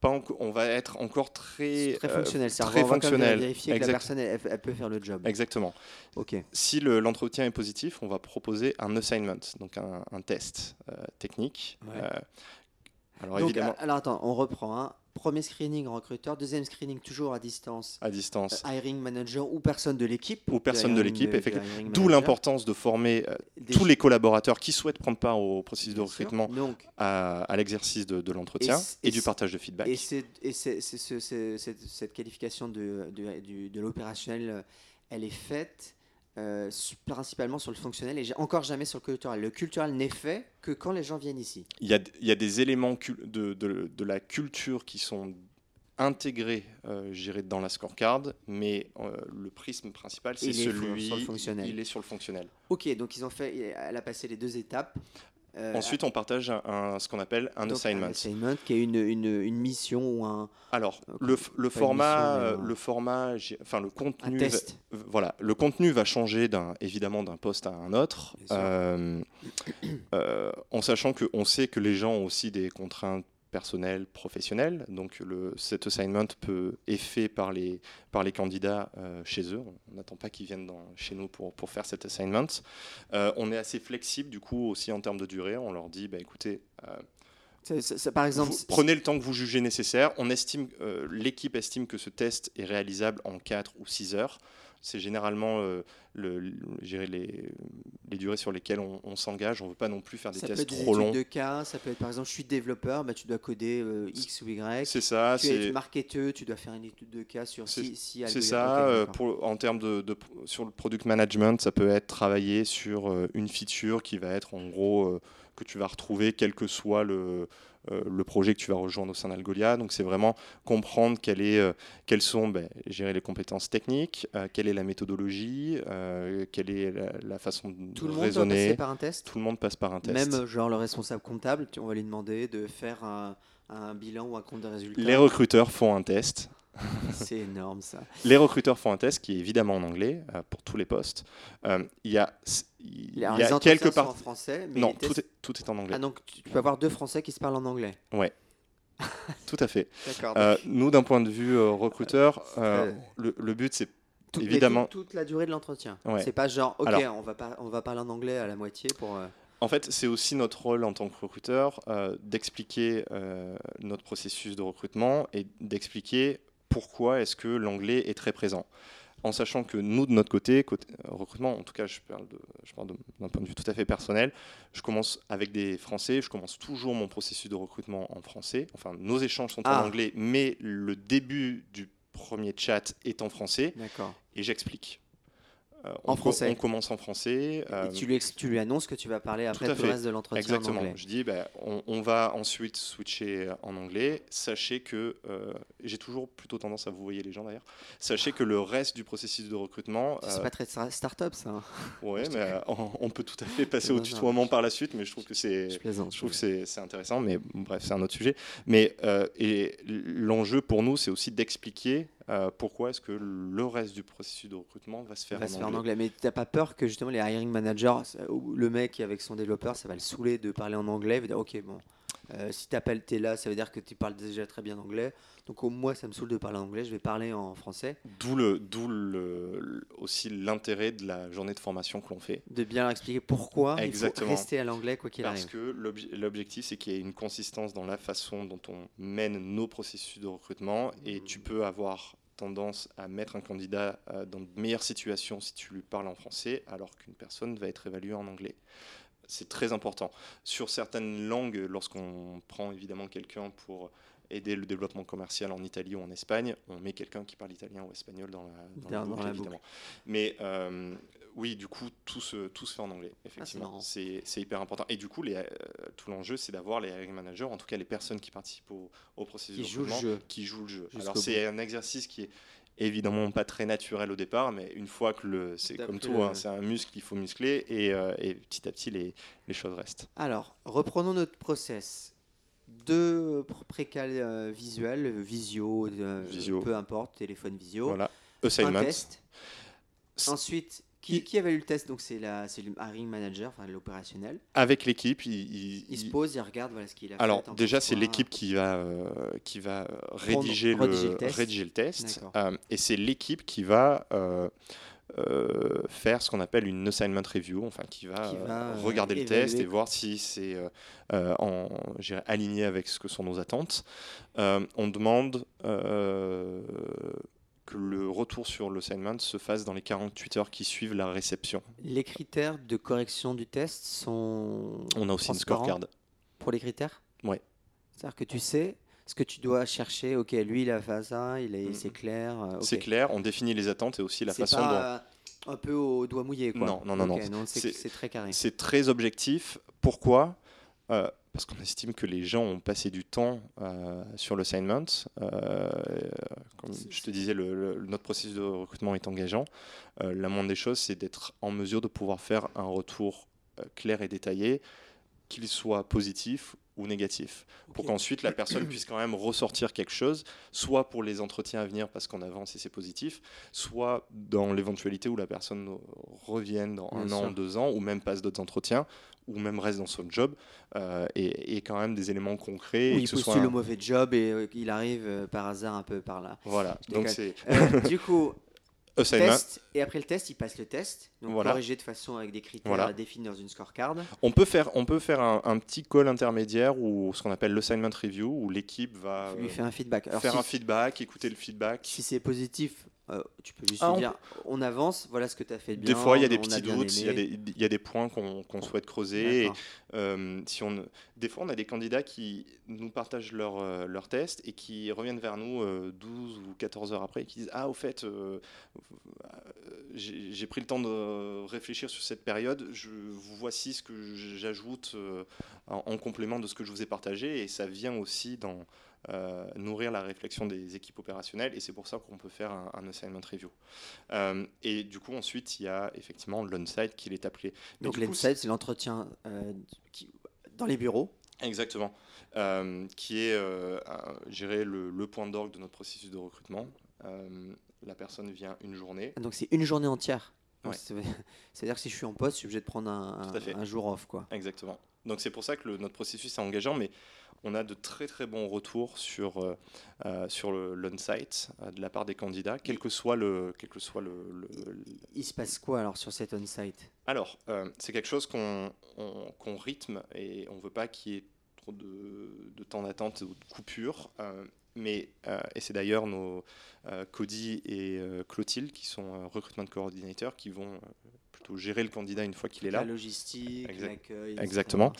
Pas on va être encore très, très fonctionnel. Euh, très on fonctionnel. vérifier que la personne elle, peut faire le job. Exactement. Ok. Si l'entretien est positif, on va proposer un assignment, donc un, test euh, technique. Euh, alors, évidemment... alors attends, on reprend. Hein. Premier screening recruteur, deuxième screening toujours à distance. À distance. Euh, hiring manager ou personne de l'équipe. Ou personne de l'équipe, effectivement. D'où l'importance de former euh, tous les collaborateurs qui souhaitent prendre part au processus de recrutement à, l'exercice de, l'entretien et, du partage de feedback. Et, cette qualification de, de l'opérationnel, elle est faite euh, principalement sur le fonctionnel et encore jamais sur le culturel. Le culturel n'est fait que quand les gens viennent ici. Il y a, il y a des éléments de, de, de, la culture qui sont intégrés, euh, dans la scorecard, mais euh, le prisme principal, c'est celui sur le fonctionnel. Il est sur le fonctionnel. Ok, donc ils ont fait, elle a passé les deux étapes. Euh, Ensuite, on partage un, ce qu'on appelle un assignment. Un assignment qui est une, une, une, mission ou un. Alors, le, le format, le format, enfin le contenu. Un test. voilà, le contenu va changer d'un, évidemment d'un poste à un autre, euh, euh, en sachant que on sait que les gens ont aussi des contraintes personnel, professionnel. Donc le, cet assignment peut, est fait par les, par les candidats euh, chez eux. On n'attend pas qu'ils viennent dans, chez nous pour, pour faire cet assignment. Euh, on est assez flexible du coup aussi en termes de durée. On leur dit, bah, écoutez, euh, par exemple, prenez le temps que vous jugez nécessaire. On estime, l'équipe estime que ce test est réalisable en 4 ou 6 heures c'est généralement euh, le, les, les, durées sur lesquelles on, s'engage. On ne veut pas non plus faire des tests trop longs. de cas, ça peut être par exemple, je suis développeur, bah, tu dois coder euh, X ou Y. C'est ça. Tu es marketeur, tu dois faire une étude de cas sur si, si C'est ça. Euh, pour, en termes de, sur le product management, ça peut être travailler sur une feature qui va être en gros que tu vas retrouver quel que soit le le projet que tu vas rejoindre au sein d'Algolia. Donc c'est vraiment comprendre quelle est, euh, quelles sont ben, gérer les compétences techniques, euh, quelle est la méthodologie, quelle est la, façon de Tout le monde raisonner. par un test Tout le monde passe par un test. Même genre le responsable comptable, on va lui demander de faire un, un bilan ou un compte de résultats. Les recruteurs font un test. C'est énorme ça. Les recruteurs font un test qui est évidemment en anglais euh, pour tous les postes. Euh, il y a, il y a quelques parties. en français, non, tout, est, tout, est, en anglais. Ah donc tu peux avoir deux Français qui se parlent en anglais. Ouais. Tout à fait. D'accord. Euh, nous, d'un point de vue euh, recruteur, le, le but, c'est Tout- mais évidemment- tout- toute la durée de l'entretien. Ouais. C'est pas genre, ok, Alors- on, va pas, on va parler en anglais à la moitié pour. euh, En fait, c'est aussi notre rôle en tant que recruteur euh, d'expliquer euh, notre processus de recrutement et d'expliquer pourquoi est-ce que l'anglais est très présent. En sachant que nous, de notre côté, côté euh, recrutement, en tout cas, je parle, d'un point de vue tout à fait personnel, je commence avec des Français, je commence toujours mon processus de recrutement en français. Enfin, nos échanges sont Ah. en anglais, mais le début du premier chat est en français D'accord. et j'explique. Euh, En on français. On commence en français. Et euh, tu lui, ex- tu lui annonces que tu vas parler après tout le reste de l'entretien en Exactement. anglais. Je dis, ben, on, on va ensuite switcher en anglais. Sachez que, euh, j'ai toujours plutôt tendance à vous voyer les gens d'ailleurs, sachez que le reste du processus de recrutement, C'est euh, pas très star- start-up ça. hein. ouais, mais euh, on, on peut tout à fait passer Non, au tutoiement par la suite, mais je trouve que c'est... Je plaisante. Je trouve que c'est intéressant, mais bref, c'est un autre sujet. Mais euh, et l'enjeu pour nous, c'est aussi d'expliquer euh, pourquoi est-ce que le reste du processus de recrutement va se faire, va en, se faire en anglais. Mais t'as pas peur que justement les hiring managers, le mec avec son développeur, ça va le saouler de parler en anglais. Il va dire ok bon, euh, si t'appelles t'es là, ça veut dire que tu parles déjà très bien anglais. Donc au moins ça me saoule de parler en anglais, je vais parler en français. D'où le, d'où le- aussi l'intérêt de la journée de formation que l'on fait. De bien leur expliquer pourquoi Exactement. il faut rester à l'anglais quoi qu'il Parce arrive. que l'obje- l'objectif, c'est qu'il y ait une consistance dans la façon dont on mène nos processus de recrutement. Et tu peux avoir tendance à mettre un candidat euh, dans de meilleures situations si tu lui parles en français, alors qu'une personne va être évaluée en anglais. C'est très important. Sur certaines langues, lorsqu'on prend évidemment quelqu'un pour aider le développement commercial en Italie ou en Espagne, on met quelqu'un qui parle italien ou espagnol dans la, dans la Dans- dans boucle, la évidemment. Mais euh, oui, du coup, tout se, tout se fait en anglais, effectivement. marrant. c'est c'est hyper important. Et du coup, les, euh, tout l'enjeu, c'est d'avoir les hiring managers, en tout cas les personnes qui participent au, au processus Qui de jouent le jeu. qui jouent le jeu. Alors, c'est un exercice qui est évidemment pas très naturel au départ, mais une fois que le. C'est comme tout, hein, c'est un muscle qu'il faut muscler, et, euh, et petit à petit, les, les choses restent. Alors, reprenons notre process. Deux pr- précales euh, visuels, euh, visio, Visio. peu importe, téléphone visio. Voilà. un Assignment. test. Ensuite, qui, qui avait eu le test Donc c'est le hiring manager, enfin l'opérationnel. Avec l'équipe, il, il- Il se pose, il regarde, voilà ce qu'il a Alors fait. t'en déjà c'est l'équipe qui va euh, qui va rédiger, le, rédiger le test. rédiger le test. D'accord. Euh, et c'est l'équipe qui va euh, faire ce qu'on appelle une assignment review, enfin qui va, Qui va, regarder le test et voir si c'est en aligné avec ce que sont nos attentes. On demande que le retour sur l'assignment se fasse dans les 48 heures qui suivent la réception. Les critères de correction du test sont On a aussi une scorecard. pour les critères Ouais. C'est-à-dire que tu sais ce que tu dois chercher. Ok, lui il a fait ça, il est, Mhm. c'est clair. euh. C'est clair, on définit les attentes et aussi la façon pas un peu au doigt mouillé quoi. Non, non, non, non, c'est très carré. C'est très objectif. Pourquoi? Euh, Parce qu'on estime que les gens ont passé du temps euh, sur l'assignment. Euh, comme je te disais, le- le- notre processus de recrutement est engageant. Euh, la moindre des choses, c'est d'être en mesure de pouvoir faire un retour clair et détaillé, qu'il soit positif ou négatif, pour qu'ensuite la personne puisse quand même ressortir quelque chose, soit pour les entretiens à venir parce qu'on avance et c'est positif, soit dans l'éventualité où la personne revienne dans Bien un sûr. an, deux ans, ou même passe d'autres entretiens, ou même reste dans son job, euh, et, et quand même des éléments concrets. Ou il postule soit un- le mauvais job et euh, il arrive euh, par hasard un peu par là. Voilà, donc c'est du coup, test, et après le test, il passe le test, donc Voilà. corrigé de façon avec des critères Voilà. définis dans une scorecard. On peut faire, on peut faire un, un petit call intermédiaire ou ce qu'on appelle l'assignment review, où l'équipe va lui fait un feedback. Alors faire si, un feedback, écouter le feedback. si c'est positif, euh, tu peux juste Ah, on dire on avance, voilà ce que tu as fait de bien. Des fois, il y a des petits doutes, il y a des, il y a des points qu'on souhaite creuser. Et, euh, si on, des fois, on a des candidats qui nous partagent leur, euh, leur test et qui reviennent vers nous euh, 12 ou 14 heures après et qui disent Ah, au fait, j'ai j'ai pris le temps de réfléchir sur cette période. Je, voici ce que j'ajoute euh, en, en complément de ce que je vous ai partagé. Et ça vient aussi dans. Euh, nourrir la réflexion des équipes opérationnelles et c'est pour ça qu'on peut faire un, un assignment review. Euh, et du coup ensuite il y a effectivement l'on-site qui est appelé. Mais Donc l'inside, c'est l'entretien euh, qui- dans les bureaux. Exactement. Qui est, dirais, le, le point d'orgue de notre processus de recrutement. La personne vient une journée. Donc c'est une journée entière. Ouais. C'est-à-dire que si je suis en poste, je suis obligé de prendre un- un jour off. Quoi. Exactement. Donc c'est pour ça que le- notre processus est engageant, mais on a de très très bons retours sur, euh, euh, sur l'on-site euh, de la part des candidats, quel que soit le... Quel que soit le, le- Il se passe quoi alors sur cet on-site Alors, euh, c'est quelque chose qu'on on- qu'on rythme et on ne veut pas qu'il y ait trop de, de temps d'attente ou de coupure. mais, et c'est d'ailleurs nos Cody et Clotilde, qui sont recrutement coordinateurs, qui vont plutôt gérer le candidat une fois qu'il est La là. logistique, Exact- l'accueil. Exactement.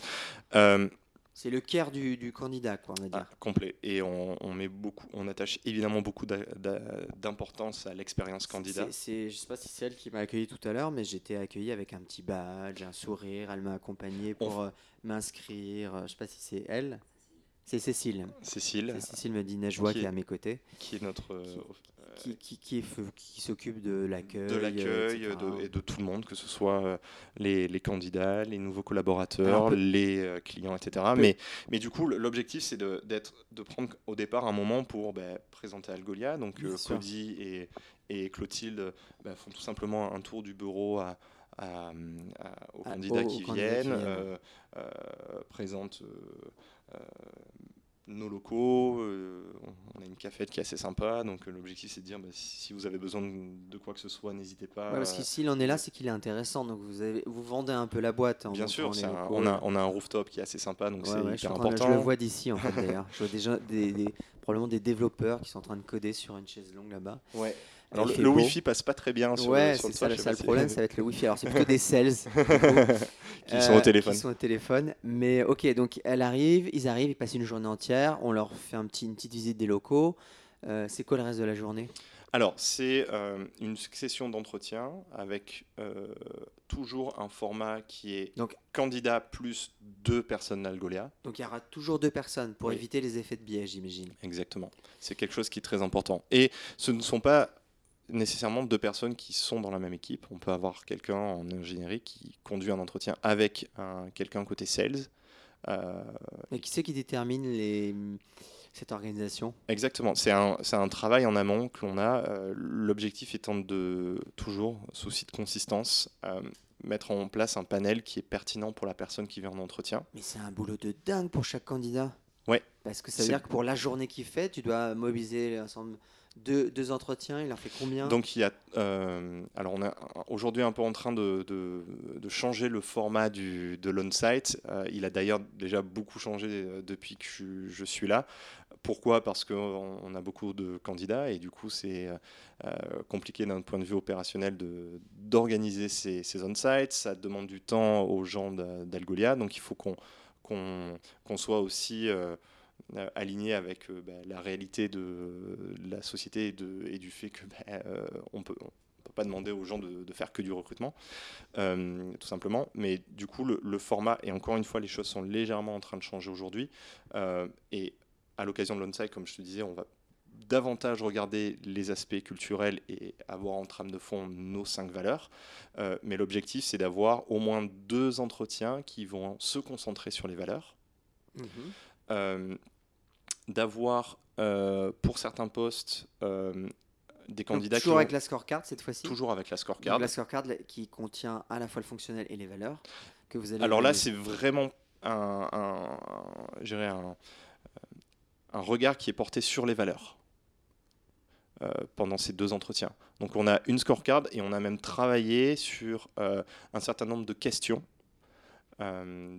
C'est le care du, du candidat, quoi, on va Ah, dire. complet. Et on, on met beaucoup, on attache évidemment beaucoup d'importance à l'expérience candidat. C'est- c'est- je sais pas si c'est elle qui m'a accueilli tout à l'heure, mais j'étais accueilli avec un petit badge, un sourire. Elle m'a accompagné pour euh, m'inscrire. Je sais pas si c'est elle. C'est Cécile. Cécile, C'est Cécile Medina-Joie Qui qui est à mes côtés, qui est notre euh, qui, qui, qui, est f- qui s'occupe de l'accueil. de l'accueil euh, etc. et de tout le monde, que ce soit euh, les, les candidats, les nouveaux collaborateurs, Alors, les euh, clients, etc. Mais, mais du coup, l'objectif, c'est de, prendre au départ un moment pour bah, présenter Algolia. Donc, euh. Cody et, et Clotilde bah, font tout simplement un tour du bureau à, à- à- aux candidats aux- qui aux candidats qui viennent, euh, euh, présentent euh, euh, nos locaux. euh, on a une cafette qui est assez sympa. Donc, euh, l'objectif, c'est de dire bah, si vous avez besoin de, quoi que ce soit, n'hésitez pas. Ouais, parce euh, que s'il en est là, c'est qu'il est intéressant. Donc vous, avez, vous vendez un peu la boîte. en Bien sûr, les un- on, a, on a un rooftop qui est assez sympa, donc Ouais, c'est ouais, hyper de- important. je le vois d'ici en fait d'ailleurs. Je vois déjà des, des- probablement des développeurs qui sont en train de coder sur une chaise longue là-bas. Ouais. Alors le. Wi-Fi passe pas très bien sur, ouais, sur c'est le ça, toit, le problème, ça va être le Wi-Fi. Alors c'est plutôt des sales qui sont au euh, téléphone. Qui sont au téléphone. Mais ok, donc elle arrive, ils arrivent, ils passent une journée entière. On leur fait un petit, une petite visite des locaux. Euh, c'est quoi le reste de la journée? Alors c'est euh, une succession d'entretiens avec euh, toujours un format qui est Donc- candidat plus deux personnes Algolia. Donc il y aura toujours deux personnes pour Oui. éviter les effets de biais, j'imagine. Exactement. C'est quelque chose qui est très important. Et ce ne sont pas nécessairement deux personnes qui sont dans la même équipe. On peut avoir quelqu'un en ingénierie qui conduit un entretien avec un- quelqu'un côté sales. Euh, Mais qui c'est qui détermine les, cette organisation? Exactement, c'est un, c'est un travail en amont que l'on a. euh, L'objectif étant de toujours, souci de consistance, euh, mettre en place un panel qui est pertinent pour la personne qui vient en entretien. Mais c'est un boulot de dingue pour chaque candidat. Ouais. Parce que ça veut C'est- dire que pour la journée qu'il fait, tu dois mobiliser l'ensemble deux, entretiens. Il en fait combien? Donc il y a, euh, alors on est aujourd'hui un peu en train de, changer le format du, de l'on-site. Euh, il a d'ailleurs déjà beaucoup changé euh, depuis que je, suis là. Pourquoi? Parce qu'on on a beaucoup de candidats et du coup c'est compliqué d'un point de vue opérationnel d'organiser ces, ces on-sites. Ça demande du temps aux gens d'A- d'Algolia, donc il faut qu'on qu'on soit aussi aligné avec euh, bah, la réalité de la société et, de- et du fait que bah, euh, on peut on pas demander aux gens de, de faire que du recrutement, euh, tout simplement. Mais du coup, le, le format, et encore une fois, les choses sont légèrement en train de changer aujourd'hui. Euh, et à l'occasion de l'onsite, comme je te disais, on va davantage regarder les aspects culturels et avoir en trame de fond nos cinq valeurs. Euh, mais l'objectif, c'est d'avoir au moins deux entretiens qui vont se concentrer sur les valeurs Mhm. Euh, d'avoir euh, pour certains postes euh, des Donc, candidats qui toujours ont- avec la scorecard cette fois-ci toujours avec la Donc, scorecard. la scorecard qui contient à la fois le fonctionnel et les valeurs que vous allez. Alors là, c'est vraiment un, un, dirais un, un regard qui est porté sur les valeurs euh, pendant ces deux entretiens. Donc on a une scorecard et on a même travaillé sur euh, un certain nombre de questions, euh,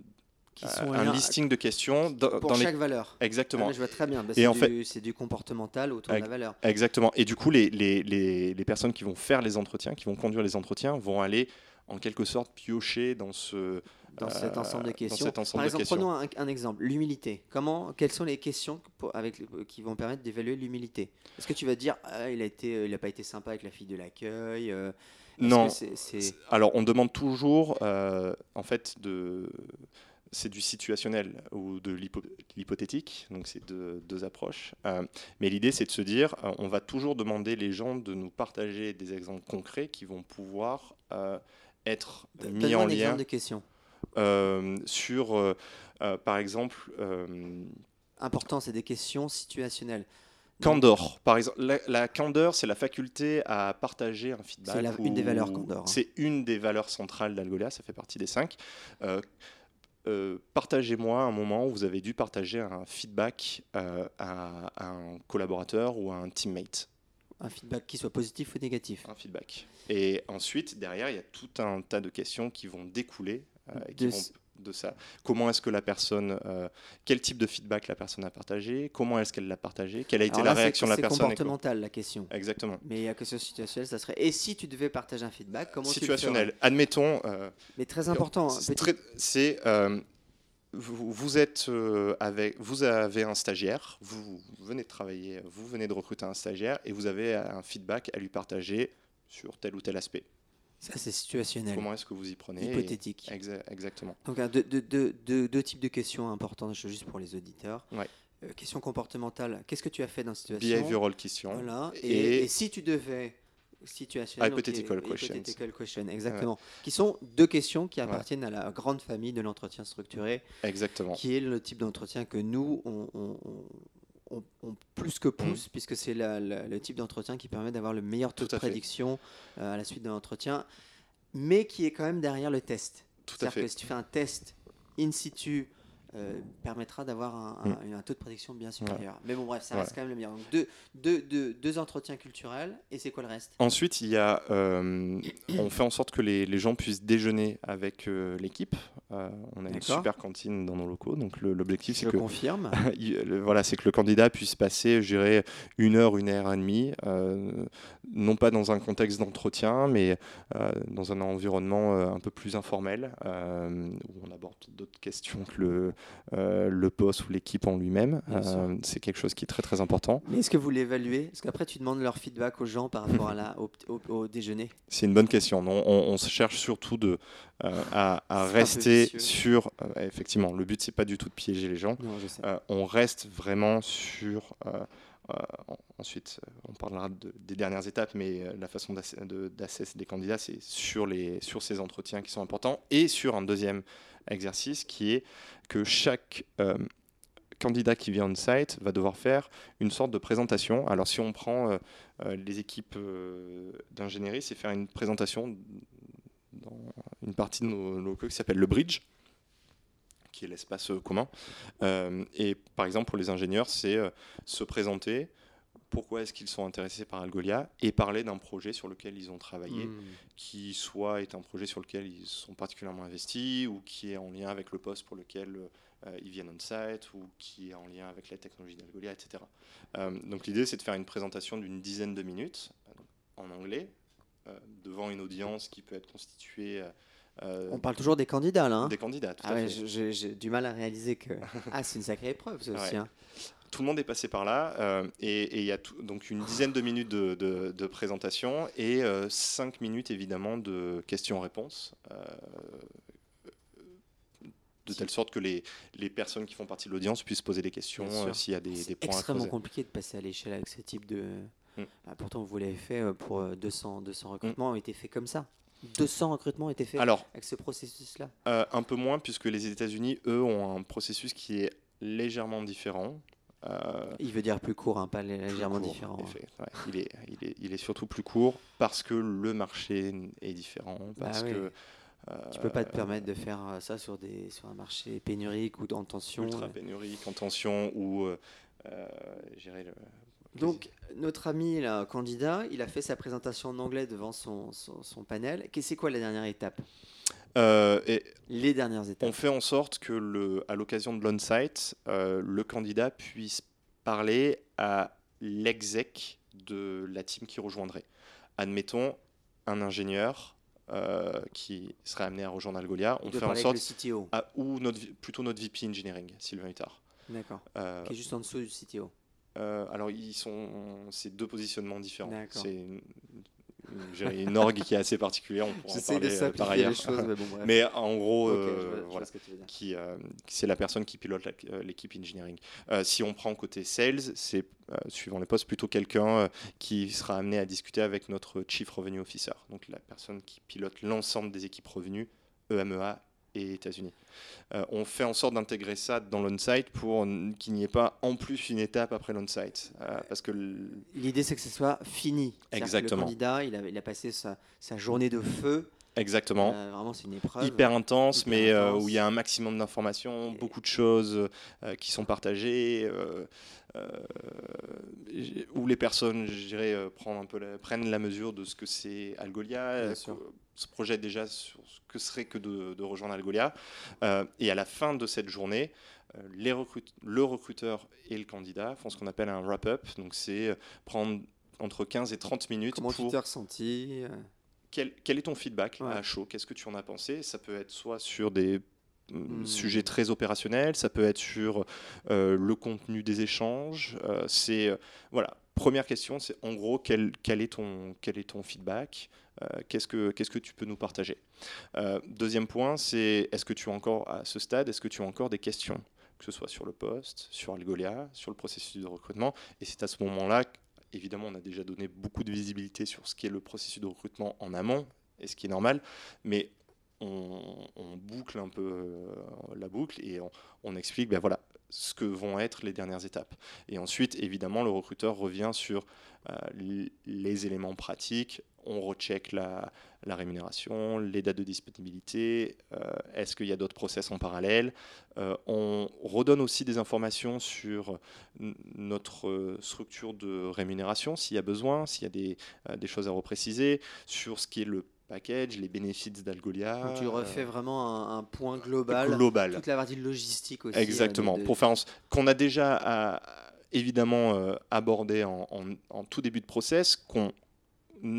qui sont un listing de questions dans, pour dans les- chaque valeur. Ah, exactement. mais je vois très bien. Bah, c'est du, c'est du comportemental autour de la valeur. Exactement. Et du coup, les, les, les, personnes qui vont faire les entretiens, qui vont conduire les entretiens, vont aller en quelque sorte piocher dans ce Dans cet euh, ensemble de questions. cet ensemble Par exemple, prenons un, un exemple. L'humilité. Comment, quelles sont les questions pour- avec, le- qui vont permettre d'évaluer l'humilité? Est-ce que tu vas te dire, ah, il a été, euh, il a pas été sympa avec la fille de l'accueil euh, Non. que c'est- c'est- Alors, on demande toujours, euh, en fait, de c'est du situationnel ou de l'hypo- l'hypothétique, donc c'est deux, deux approches. Euh, mais l'idée, c'est de se dire, euh, on va toujours demander les gens de nous partager des exemples concrets qui vont pouvoir euh, être mis en un lien. de question. euh, sur, par exemple, Important, c'est des questions situationnelles. candor. Par exemple, la, la candeur, c'est la faculté à partager un feedback. C'est une des valeurs candor, hein. C'est une des valeurs centrales d'Algolia, ça fait partie des cinq. Euh, partagez-moi un moment où vous avez dû partager un feedback euh, à, à un collaborateur ou à un teammate. Un feedback qui soit positif ou négatif. Un feedback. Et ensuite, derrière, il y a tout un tas de questions qui vont découler euh, et qui De vont s- de ça. Comment est-ce que la personne, euh, quel type de feedback la personne a partagé? Comment est-ce qu'elle l'a partagé? Quelle a été la c'est- réaction de la C'est personne quoi- comportemental la question. Exactement. Mais la question situationnelle, ça serait. Et si tu devais partager un feedback, comment Situationnel. tu le Admettons, euh, Mais très important. c'est c'est euh, vous, vous êtes euh, avec, vous avez un stagiaire, vous venez de travailler, vous venez de recruter un stagiaire et vous avez un feedback à lui partager sur tel ou tel aspect. Ça, c'est situationnel. Comment est-ce que vous y prenez et- Hypothétique. Exa- Exactement. Donc, deux, deux- deux- deux- deux types de questions importantes, juste pour les auditeurs. Ouais. Euh, question comportementale. Qu'est-ce que tu as fait dans cette situation? Behavioral question. Voilà. Et, Et- et si tu devais. Situationnel. Hypothetical et- questions. hypothetical question, exactement. Qui sont deux questions qui appartiennent à la grande famille de l'entretien structuré, Exactement. qui est le type d'entretien que nous, on, on- on- plus que pousse, puisque c'est le type d'entretien qui permet d'avoir le meilleur taux Mm. De prédiction euh, à la suite de l'entretien, mais qui est quand même derrière le test. Tout à C'est-à-dire fait. que si tu fais un test in situ, euh, permettra d'avoir un, un- un taux de prédiction bien supérieur. Mais bon, bref, ça reste Ouais. quand même le meilleur. Donc, deux, deux, deux, deux entretiens culturels, et c'est quoi le reste? Ensuite, il y a, euh, on fait en sorte que les, les gens puissent déjeuner avec euh, l'équipe. On a une super cantine dans nos locaux, donc l'objectif Je c'est que confirme. Il- le- voilà, c'est que le candidat puisse passer, je dirais, une heure, une heure et demie, non pas dans un contexte d'entretien, mais euh, dans un environnement euh, un peu plus informel, euh, où on aborde d'autres questions que le, le poste ou l'équipe en lui-même. C'est quelque chose qui est très très important. Mais est-ce que vous l'évaluez? Parce qu'après, tu demandes leur feedback aux gens par rapport à la, au, au- au déjeuner? C'est une bonne question. On, on se cherche surtout de, à, rester sur. effectivement, le but c'est pas du tout de piéger les gens. Non, on reste vraiment sur. Euh, en- ensuite, on parlera de- des dernières étapes, mais euh, la façon d'ass- de- d'assess des candidats, c'est sur, sur ces entretiens qui sont importants et sur un deuxième exercice qui est que chaque euh, candidat qui vient on-site va devoir faire une sorte de présentation. Alors, si on prend les équipes d'ingénierie, c'est faire une présentation dans une partie de nos locaux qui s'appelle le bridge qui est l'espace euh, commun. Euh, et par exemple, pour les ingénieurs, c'est euh, se présenter, pourquoi est-ce qu'ils sont intéressés par Algolia, et parler d'un projet sur lequel ils ont travaillé, Hmm. qui soit est un projet sur lequel ils sont particulièrement investis, ou qui est en lien avec le poste pour lequel euh, ils viennent on-site, ou qui est en lien avec la technologie d'Algolia, etc. Euh, donc l'idée, c'est de faire une présentation d'une dizaine de minutes, euh, en anglais, devant une audience qui peut être constituée... euh, On parle toujours des candidats, là. hein des candidats, tout ah à ouais, fait. j'ai du mal à réaliser que. Ah, c'est une sacrée épreuve, ça aussi. Ouais. hein. tout le monde est passé par là euh, et il y a tout- donc une dizaine de minutes de, de- de présentation et euh, cinq minutes évidemment de questions-réponses. de telle sorte que les, les personnes qui font partie de l'audience puissent poser des questions euh, s'il y a des, C'est des points à extrêmement creuser. compliqué de passer à l'échelle avec ce type de. Mm. Ah, pourtant, vous l'avez fait pour euh, 200, 200 recrutements, ont été faits comme ça. 200 recrutements ont été faits Alors, avec ce processus-là. euh, un peu moins puisque les États-Unis, eux, ont un processus qui est légèrement différent. Euh, Il veut dire plus court, hein, pas légèrement court, différent. Ouais, il, est, il, est, il est surtout plus court parce que le marché est différent. Parce Bah oui. que, Tu peux pas te euh, permettre de faire ça sur, des, sur un marché pénurique ou en tension. ultra pénurique, en tension ou euh, le- Donc, notre ami là, candidat, il a fait sa présentation en anglais devant son, son, son panel. C'est quoi la dernière étape? Euh, et Les dernières étapes. on fait en sorte que le, à l'occasion de l'on-site, euh, le candidat puisse parler à l'exec de la team qui rejoindrait. Admettons un ingénieur euh, qui serait amené à rejoindre Algolia, on de fait en sorte le à- ou notre, plutôt notre VP engineering, Sylvain Huttard. D'accord. Euh, Qui est juste en dessous du CTO. Euh, alors, ils sont, c'est deux positionnements différents. C'est une, une- orgue qui est assez particulière. On pourra en de parler euh, par ailleurs. les choses, mais bon, bref. Mais en gros, euh, voilà, ce qui, euh, c'est la personne qui pilote l'équipe engineering. Euh, si on prend côté sales, c'est euh, suivant les postes plutôt quelqu'un euh, qui sera amené à discuter avec notre chief revenue officer, donc la personne qui pilote l'ensemble des équipes revenus EMEA et États-Unis. Euh, on fait en sorte d'intégrer ça dans l'on-site pour qu'il n'y ait pas en plus une étape après l'on-site. Euh, parce que L'idée, c'est que ce soit fini. Que Exactement. Le candidat, il a, il a passé sa, sa journée de feu Exactement. Euh, vraiment, c'est une épreuve. Hyper intense, Hyper mais euh, où il y a un maximum d'informations, Et- beaucoup de choses euh, qui sont partagées, où les personnes, je dirais, prennent, un peu la, prennent la mesure de ce que c'est Algolia, se projettent déjà sur ce que serait que de, de rejoindre Algolia. Et à la fin de cette journée, les recrute- le recruteur et le candidat font ce qu'on appelle un wrap-up. Donc c'est prendre entre 15 et 30 minutes Comment tu pour t'es ressenti quel, quel est ton feedback Ouais. à chaud? Qu'est-ce que tu en as pensé? Ça peut être soit sur des euh, Hmm. sujets très opérationnels, ça peut être sur euh, le contenu des échanges. euh, c'est euh, voilà. Première question, c'est en gros quel, quel est ton quel est ton feedback? Qu'est-ce que qu'est-ce que tu peux nous partager? Deuxième point, c'est est-ce que tu as encore à ce stade, est-ce que tu as encore des questions? Que ce soit sur le poste, sur Algolia, sur le processus de recrutement. Et c'est à ce moment-là, évidemment, on a déjà donné beaucoup de visibilité sur ce qui est le processus de recrutement en amont, et ce qui est normal, mais on, boucle un peu euh, la boucle et on, on explique ben voilà, ce que vont être les dernières étapes. Et ensuite, évidemment, le recruteur revient sur euh, les éléments pratiques, on recheck la, rémunération, les dates de disponibilité, euh, est-ce qu'il y a d'autres process en parallèle? Euh, on redonne aussi des informations sur notre structure de rémunération, s'il y a besoin, s'il y a des choses à repréciser, sur ce qui est le package, les bénéfices d'Algolia. donc tu refais euh, vraiment un, un point global. global. Toute la partie logistique aussi. euh, Exactement. de- de- Pour faire qu'on a déjà à- évidemment euh, abordé en, en- en tout début de process, qu'on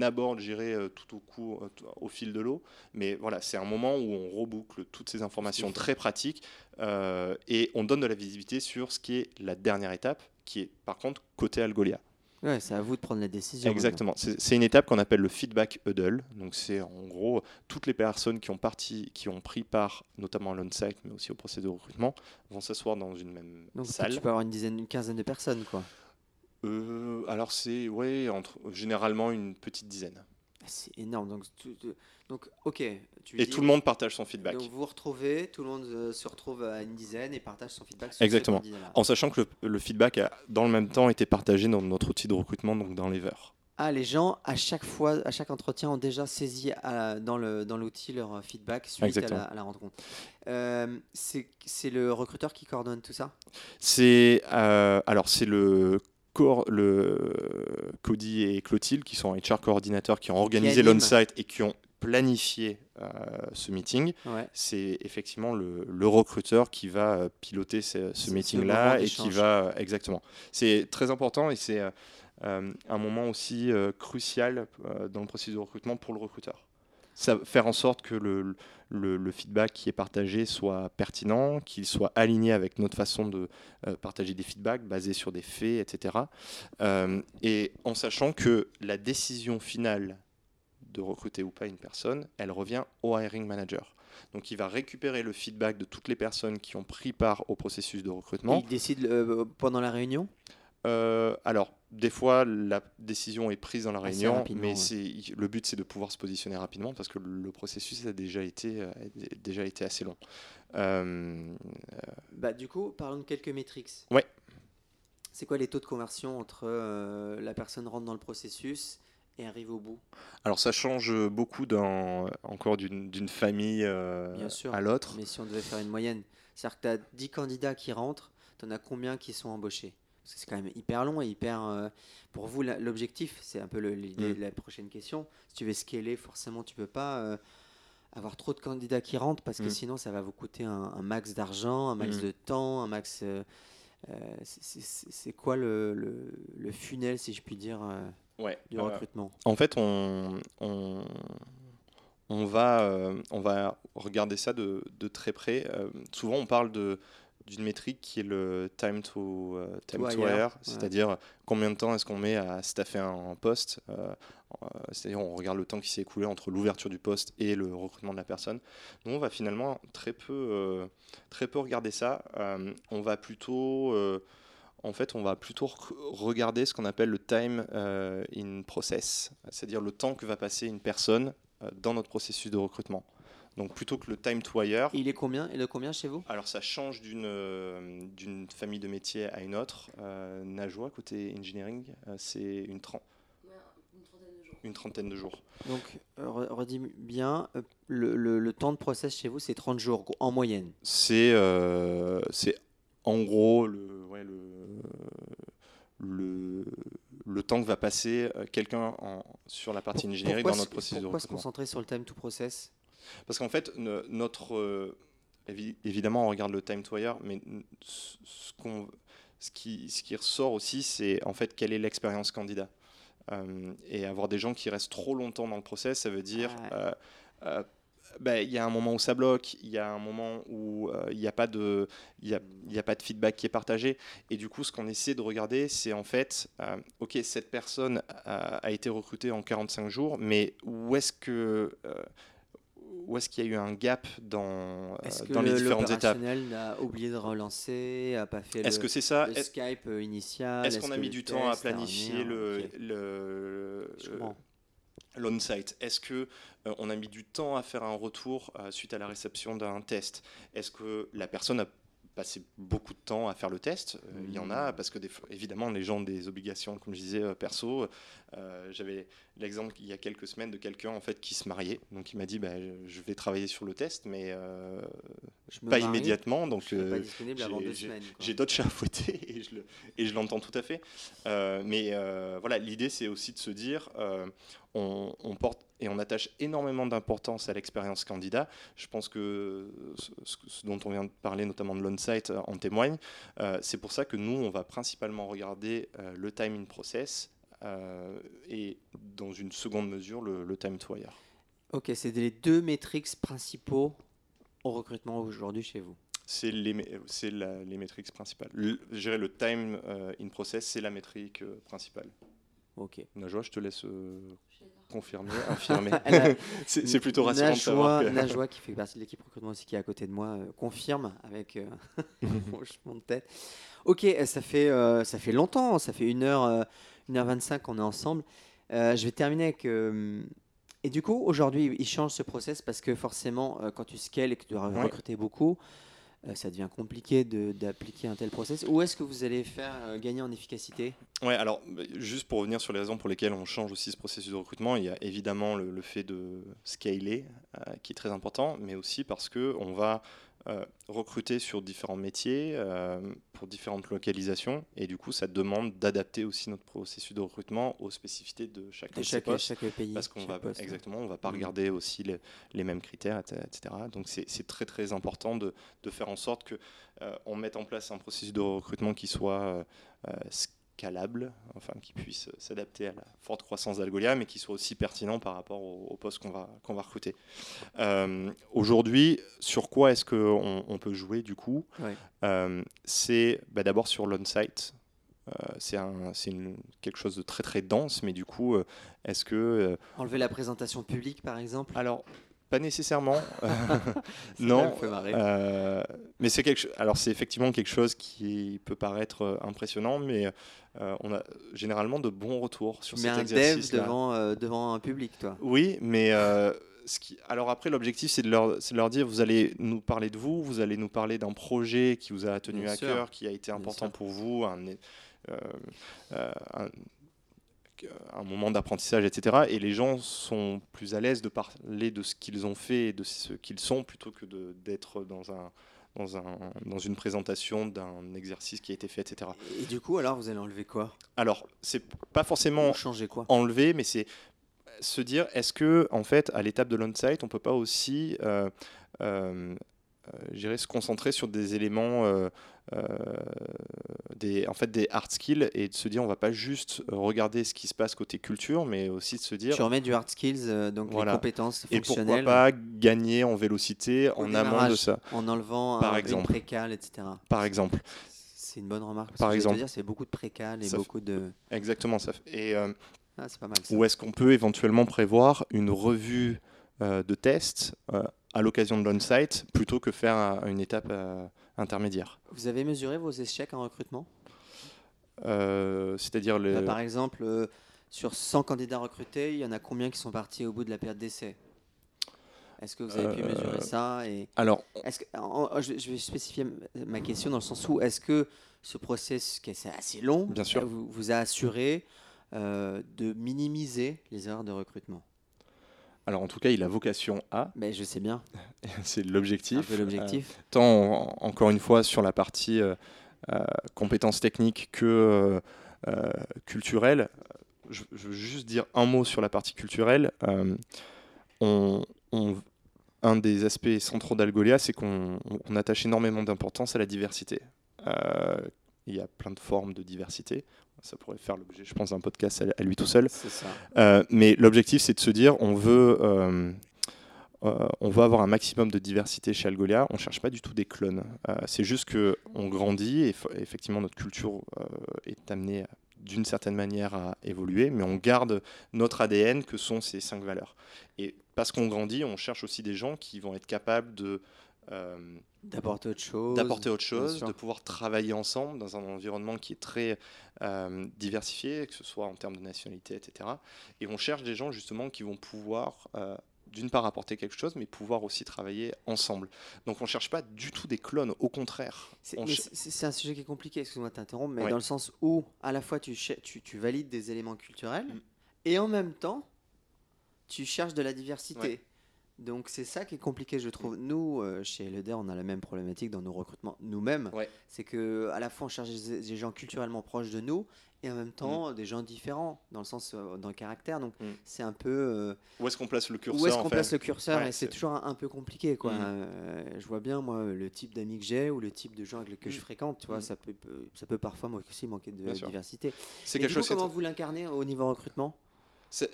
aborde, j'irai tout au coup, euh, tout- au fil de l'eau. Mais voilà, c'est un moment où on reboucle toutes ces informations très pratiques euh, et on donne de la visibilité sur ce qui est la dernière étape, qui est par contre côté Algolia. Ouais, c'est à vous de prendre la décision. Exactement. C'est une étape qu'on appelle le feedback huddle. Donc c'est en gros toutes les personnes qui ont parti, qui ont pris part, notamment à l'on-site, mais aussi au processus de recrutement, vont s'asseoir dans une même Donc salle. tu peux avoir une dizaine, une quinzaine de personnes, quoi. Euh, alors c'est ouais entre généralement une petite dizaine. Ah, C'est énorme. Donc, tu- tu- donc ok. Tu Et dis- tout le monde partage son feedback. Donc vous vous retrouvez, tout le monde euh, se retrouve à une dizaine et partage son feedback. Sur Exactement. En sachant que le, le feedback a dans le même temps été partagé dans notre outil de recrutement, donc dans l'Ever. Ah, les gens à chaque fois, à chaque entretien, ont déjà saisi à- dans le dans l'outil leur euh, feedback suite à la, à la rencontre. Euh, c'est le recruteur qui coordonne tout ça? C'est euh, alors c'est le le Cody et Clotilde qui sont HR coordinateurs qui ont organisé l'on-site et qui ont planifié euh, ce meeting. Ouais. C'est effectivement le, le recruteur qui va euh, piloter ce, meeting-là et qui va euh, exactement. C'est très important et c'est euh, un moment aussi euh, crucial dans le processus de recrutement pour le recruteur. Ça, faire en sorte que le, le- le feedback qui est partagé soit pertinent, qu'il soit aligné avec notre façon de euh, partager des feedbacks basés sur des faits, etc. Euh, et en sachant que la décision finale de recruter ou pas une personne, elle revient au hiring manager. Donc il va récupérer le feedback de toutes les personnes qui ont pris part au processus de Et recrutement. il décide euh, pendant la réunion? Euh, alors, des fois, la décision est prise dans la Assez réunion, mais ouais. le but, c'est de pouvoir se positionner rapidement parce que le processus a déjà été, euh, a déjà été assez long. Euh, Bah, du coup, parlons de quelques métriques. Ouais. C'est quoi les taux de conversion entre euh, la personne rentre dans le processus et arrive au bout alors, ça change beaucoup dans, encore d'une famille euh, Bien sûr. à l'autre. Mais si on devait faire une moyenne, c'est-à-dire que tu as 10 candidats qui rentrent, tu en as combien qui sont embauchés? Parce que c'est quand même hyper long et hyper. euh, pour vous, l'objectif, c'est un peu l'idée Mm. de la prochaine question. Si tu veux scaler, forcément, tu peux pas euh, avoir trop de candidats qui rentrent parce que Mm. sinon, ça va vous coûter un, un max d'argent, un max Mm. de temps, un max. euh, c'est- quoi le, le- le funnel, si je puis dire, Ouais. du Euh, recrutement En fait, on, on, on va, euh, on va regarder ça de, de très près. Euh, souvent, on parle de d'une métrique qui est le time to, euh, time To to hire, hire, ouais. c'est-à-dire combien de temps est-ce qu'on met à staffer un poste. euh, euh, c'est-à-dire on regarde le temps qui s'est écoulé entre l'ouverture du poste et le recrutement de la personne. Nous, on va finalement très peu, euh, très peu regarder ça. On va plutôt en fait, on va plutôt rec- regarder ce qu'on appelle le time euh, in process, c'est-à-dire le temps que va passer une personne euh, dans notre processus de recrutement. Donc plutôt que le time to hire, Il est combien Il est combien chez vous? Alors ça change d'une euh, d'une famille de métiers à une autre. Euh, Najwa, côté engineering, euh, c'est une, tren- Ouais, une trentaine de jours. une trentaine de jours. Donc, re- redis bien, le, le- le temps de process chez vous, c'est 30 jours en moyenne? C'est euh, c'est en gros le, ouais, le, le, le temps que va passer euh, quelqu'un sur la partie ingénierie dans notre processus de Pourquoi se concentrer sur le time to process? Parce qu'en fait, notre, euh, évi- évidemment, on regarde le time to hire, mais ce, qui, ce qui ressort aussi, c'est en fait quelle est l'expérience candidat. Euh, et avoir des gens qui restent trop longtemps dans le process, ça veut dire Ouais. euh, ben, il y a un moment où ça bloque, il y a un moment où euh, il n'y a pas de, il y a, il y a pas de feedback qui est partagé. Et du coup, ce qu'on essaie de regarder, c'est en fait, euh, ok, cette personne a, a été recrutée en 45 jours, mais où est-ce que euh, où est-ce qu'il y a eu un gap dans, Est-ce que dans les le- différentes étapes? a oublié de relancer, a pas fait Est-ce le, que c'est ça? le Skype initial? est-ce qu'on a mis du temps à planifier le. L'on-site Est-ce que euh, on a mis du temps à faire un retour euh, suite à la réception d'un test? Est-ce que la personne a passé beaucoup de temps à faire le test? Euh, Il y en a parce que des évidemment les gens ont des obligations, comme je disais perso. J'avais l'exemple il y a quelques semaines de quelqu'un en fait qui se mariait, donc il m'a dit bah, je vais travailler sur le test, mais Je pas marie, immédiatement, donc je serai pas disponible avant j'ai- deux j'ai- semaines. quoi. j'ai d'autres chats à fouetter et je le- l'entends tout à fait. Mais voilà, l'idée c'est aussi de se dire, on, on porte et on attache énormément d'importance à l'expérience candidat. Je pense que ce, dont on vient de parler, notamment de l'on-site, euh, en témoigne. Euh, c'est pour ça que nous, on va principalement regarder euh, le time in process euh, et dans une seconde mesure le, le time to hire. Ok, c'est les deux métriques principaux au recrutement aujourd'hui chez vous. C'est les, c'est les métriques principales. Le, je dirais le time in process, c'est la métrique principale. Ok. Najwa, je te laisse euh, a- c'est plutôt rassurant de savoir. Najwa, que- Najwa, qui fait partie de l'équipe recrutement aussi, qui est à côté de moi, euh, confirme avec euh, hochement de tête. Ok, euh, ça fait, euh, ça fait longtemps, ça fait 1h, 1h25 qu'on est ensemble. Je vais terminer avec. et du coup, aujourd'hui, il change ce process parce que forcément, quand tu scales et que tu dois Ouais. recruter beaucoup, ça devient compliqué d'appliquer un tel process. Où est-ce que vous allez faire euh, gagner en efficacité? Ouais, alors bah, juste pour revenir sur les raisons pour lesquelles on change aussi ce processus de recrutement, il y a évidemment le, le fait de scaler euh, qui est très important, mais aussi parce que on va euh, recruter sur différents métiers, euh, pour différentes localisations, et du coup ça demande d'adapter aussi notre processus de recrutement aux spécificités de chacun de de ces chaque, postes. chaque pays Parce qu'on va poste exactement, on va pas Mhm. regarder aussi les, les mêmes critères, et- etc. Donc c'est c'est très très important de, de faire en sorte que euh, on mette en place un processus de recrutement qui soit scalable, enfin qui puisse s'adapter à la forte croissance d'Algolia, mais qui soit aussi pertinent par rapport au, au poste qu'on va qu'on va recruter. Euh, Aujourd'hui, sur quoi est-ce qu'on on peut jouer du coup? Ouais. Euh, C'est bah, d'abord sur l'on-site. Euh, c'est un- quelque chose de très très dense, mais du coup, est-ce que Enlever la présentation publique, par exemple? Alors, pas nécessairement. Ça non. euh, mais c'est quelque. Alors, c'est effectivement quelque chose qui peut paraître euh, impressionnant, mais euh, on a généralement de bons retours sur mets cet un dev exercice. devant, euh, devant un public, toi. Oui, mais euh, ce qui... alors après, l'objectif, c'est de leur, c'est de leur dire, vous allez nous parler de vous, vous allez nous parler d'un projet qui vous a tenu Bien à sûr. cœur, qui a été important pour vous, un, euh, euh, un, un moment d'apprentissage, etc. Et les gens sont plus à l'aise de parler de ce qu'ils ont fait et de ce qu'ils sont plutôt que d'être dans un dans, un, dans une présentation d'un exercice qui a été fait, etc. Et du coup, alors, vous allez enlever quoi? Alors, c'est pas forcément changer quoi? enlever, mais c'est se dire est-ce que en fait à l'étape de l'on-site on peut pas aussi euh, euh, euh, je dirais, se concentrer sur des éléments euh, euh, des en fait des hard skills et de se dire on va pas juste regarder ce qui se passe côté culture mais aussi de se dire Tu remets du hard skills, euh, donc Voilà. les compétences et pourquoi fonctionnelles, pas gagner en vélocité au en amont de ça En enlevant Par un- exemple. une précale, etc. par exemple C'est une bonne remarque. parce Par que exemple. dire, c'est beaucoup de précales et Ça beaucoup de. exactement ça fait- et euh, Ah, c'est pas mal. Ça. Ou est-ce qu'on peut éventuellement prévoir une revue euh, de test euh, à l'occasion de l'on-site plutôt que faire un- une étape euh, intermédiaire. Vous avez mesuré vos échecs en recrutement? Euh, C'est-à-dire les... Là, Par exemple, euh, sur 100 candidats recrutés, il y en a combien qui sont partis au bout de la période d'essai? Est-ce que vous avez pu mesurer ça et Alors, est-ce que, je, vais spécifier ma question dans le sens où est-ce que ce process, qui est assez long, Bien sûr. vous, vous a assuré de minimiser les erreurs de recrutement? Alors en tout cas, il a vocation à, ben, Je sais bien, c'est l'objectif. l'objectif. Euh, tant en- encore une fois sur la partie euh, euh, compétences techniques que culturelles. Je, je veux juste dire un mot sur la partie culturelle. On- on- un des aspects centraux d'Algolia, c'est qu'on on attache énormément d'importance à la diversité. Il y a plein de formes de diversité. Ça pourrait faire l'objet, je pense, d'un podcast à- lui tout seul. Ça. Euh, mais l'objectif, c'est de se dire, on veut, euh, euh, on veut avoir un maximum de diversité chez Algolia. On ne cherche pas du tout des clones. C'est juste que on grandit et effectivement notre culture est amenée d'une certaine manière à évoluer, mais on garde notre ADN que sont ces cinq valeurs. Et parce qu'on grandit, on cherche aussi des gens qui vont être capables de D'apporter autre chose. d'apporter autre chose, de pouvoir travailler ensemble dans un environnement qui est très euh, diversifié, que ce soit en termes de nationalité, etc. Et on cherche des gens justement qui vont pouvoir, euh, d'une part, apporter quelque chose, mais pouvoir aussi travailler ensemble. Donc on ne cherche pas du tout des clones, au contraire. C'est ch- un sujet qui est compliqué, excuse-moi de t'interrompre, mais Ouais. dans le sens où à la fois tu, cher- tu, tu valides des éléments culturels Mm. et en même temps tu cherches de la diversité. Ouais. Donc c'est ça qui est compliqué, je trouve. Nous, euh, chez Leder, on a la même problématique dans nos recrutements nous-mêmes. Ouais. C'est que à la fois on cherche des, des gens culturellement proches de nous et en même temps des gens différents dans le sens euh, dans le caractère. Donc Mm. c'est un peu euh, Où est-ce qu'on place le curseur où est-ce qu'on place le curseur Ouais, et c'est toujours un, un peu compliqué quoi. Mm. Je vois bien moi le type d'amis que j'ai ou le type de gens avec lesquels Mm. je fréquente, tu vois, Mm. ça peut, ça peut parfois moi aussi manquer de diversité. C'est quelque du coup, chose. comment vous l'incarnez au niveau recrutement?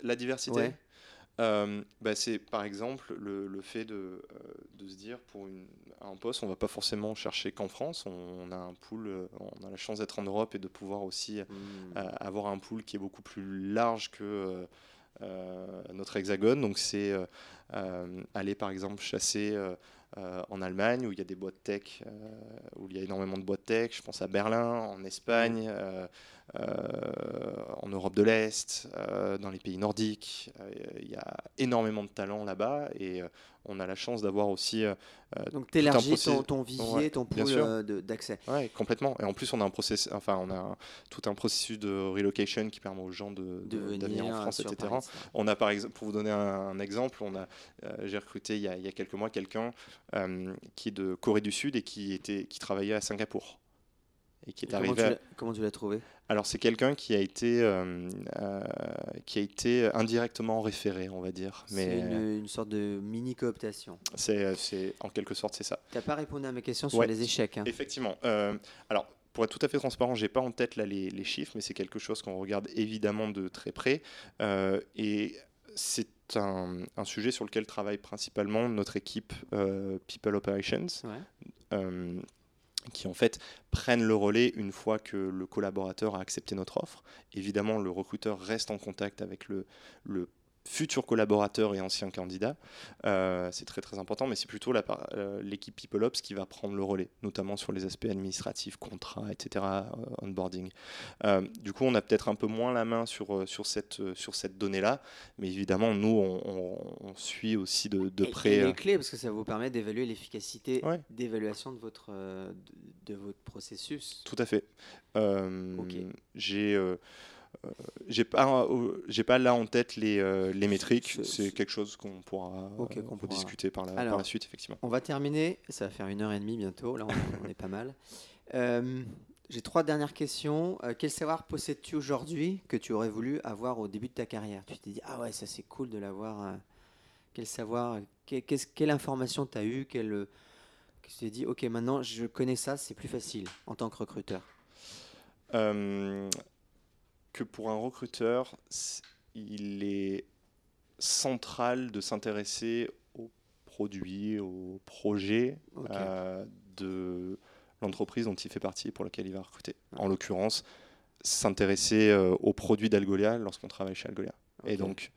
La diversité? Ouais. Euh, bah, c'est par exemple le, le fait de, euh, de se dire pour une, un poste, on va pas forcément chercher qu'en France. On, a un pool, euh, on a la chance d'être en Europe et de pouvoir aussi Mm. euh, avoir un pool qui est beaucoup plus large que euh, notre hexagone. Donc c'est aller par exemple chasser euh, en Allemagne où il y a des boîtes tech, euh, où il y a énormément de boîtes tech. Je pense à Berlin, en Espagne, euh, euh, en Europe de l'Est, dans les pays nordiques. Il y a énormément de talents là-bas et on a la chance d'avoir aussi euh, Donc tu élargis processus- ton, ton vivier, Ouais, ton pool euh, d'accès. Ouais, complètement. Et en plus, on a un process, enfin, on a un- tout un processus de relocation qui permet aux gens de, De venir en France, etc. Paris. On a par exemple, pour vous donner un, un exemple, on a, euh, j'ai recruté il y, a, il y a quelques mois quelqu'un euh, qui est de Corée du Sud et qui était, qui travaillait à Singapour et qui est Et comment, arrivé. tu à- l'as- comment tu l'as trouvé? Alors c'est quelqu'un qui a été, euh, euh, qui a été indirectement référé, on va dire. C'est Mais une, une sorte de mini cooptation. c'est, c'est en quelque sorte c'est ça. T'as pas répondu à ma question sur Ouais. les échecs. hein. Effectivement. Euh, alors, pour être tout à fait transparent, j'ai pas en tête là les, les chiffres, mais c'est quelque chose qu'on regarde évidemment de très près. Euh, et c'est un, un sujet sur lequel travaille principalement notre équipe euh, People Operations, Ouais. Qui en fait prennent le relais une fois que le collaborateur a accepté notre offre. Évidemment, le recruteur reste en contact avec le futur collaborateur et ancien candidat. Euh, c'est très très important, mais c'est plutôt euh, l'équipe People Ops qui va prendre le relais, notamment sur les aspects administratifs, contrats, etc., euh, onboarding. Euh, du coup, on a peut-être un peu moins la main sur, euh, sur cette, euh, sur cette donnée-là, mais évidemment, nous, on, on- on suit aussi de, de près. euh, les clés, parce que ça vous permet d'évaluer l'efficacité Ouais. d'évaluation de votre, euh, de, de votre processus. Tout à fait. Euh, Ok. J'ai euh, euh, j'ai pas euh, j'ai pas là en tête les, euh, les métriques. c'est- quelque chose qu'on pourra, euh, qu'on discuter par la, par la suite effectivement. On va terminer, ça va faire une heure et demie bientôt, là on, on est pas mal. Euh, J'ai trois dernières questions. Euh, quel savoir possèdes-tu aujourd'hui que tu aurais voulu avoir au début de ta carrière? Tu t'es dit, ah ouais, ça c'est cool de l'avoir. euh, quel savoir, que- quelle information tu as eu quelle, euh, que tu t'es dit, ok, maintenant je connais ça, c'est plus facile en tant que recruteur? Euh, que pour un recruteur, il est central de s'intéresser aux produits, aux projets euh, de l'entreprise dont il fait partie et pour laquelle il va recruter. En l'occurrence, s'intéresser euh, aux produits d'Algolia lorsqu'on travaille chez Algolia. Et donc,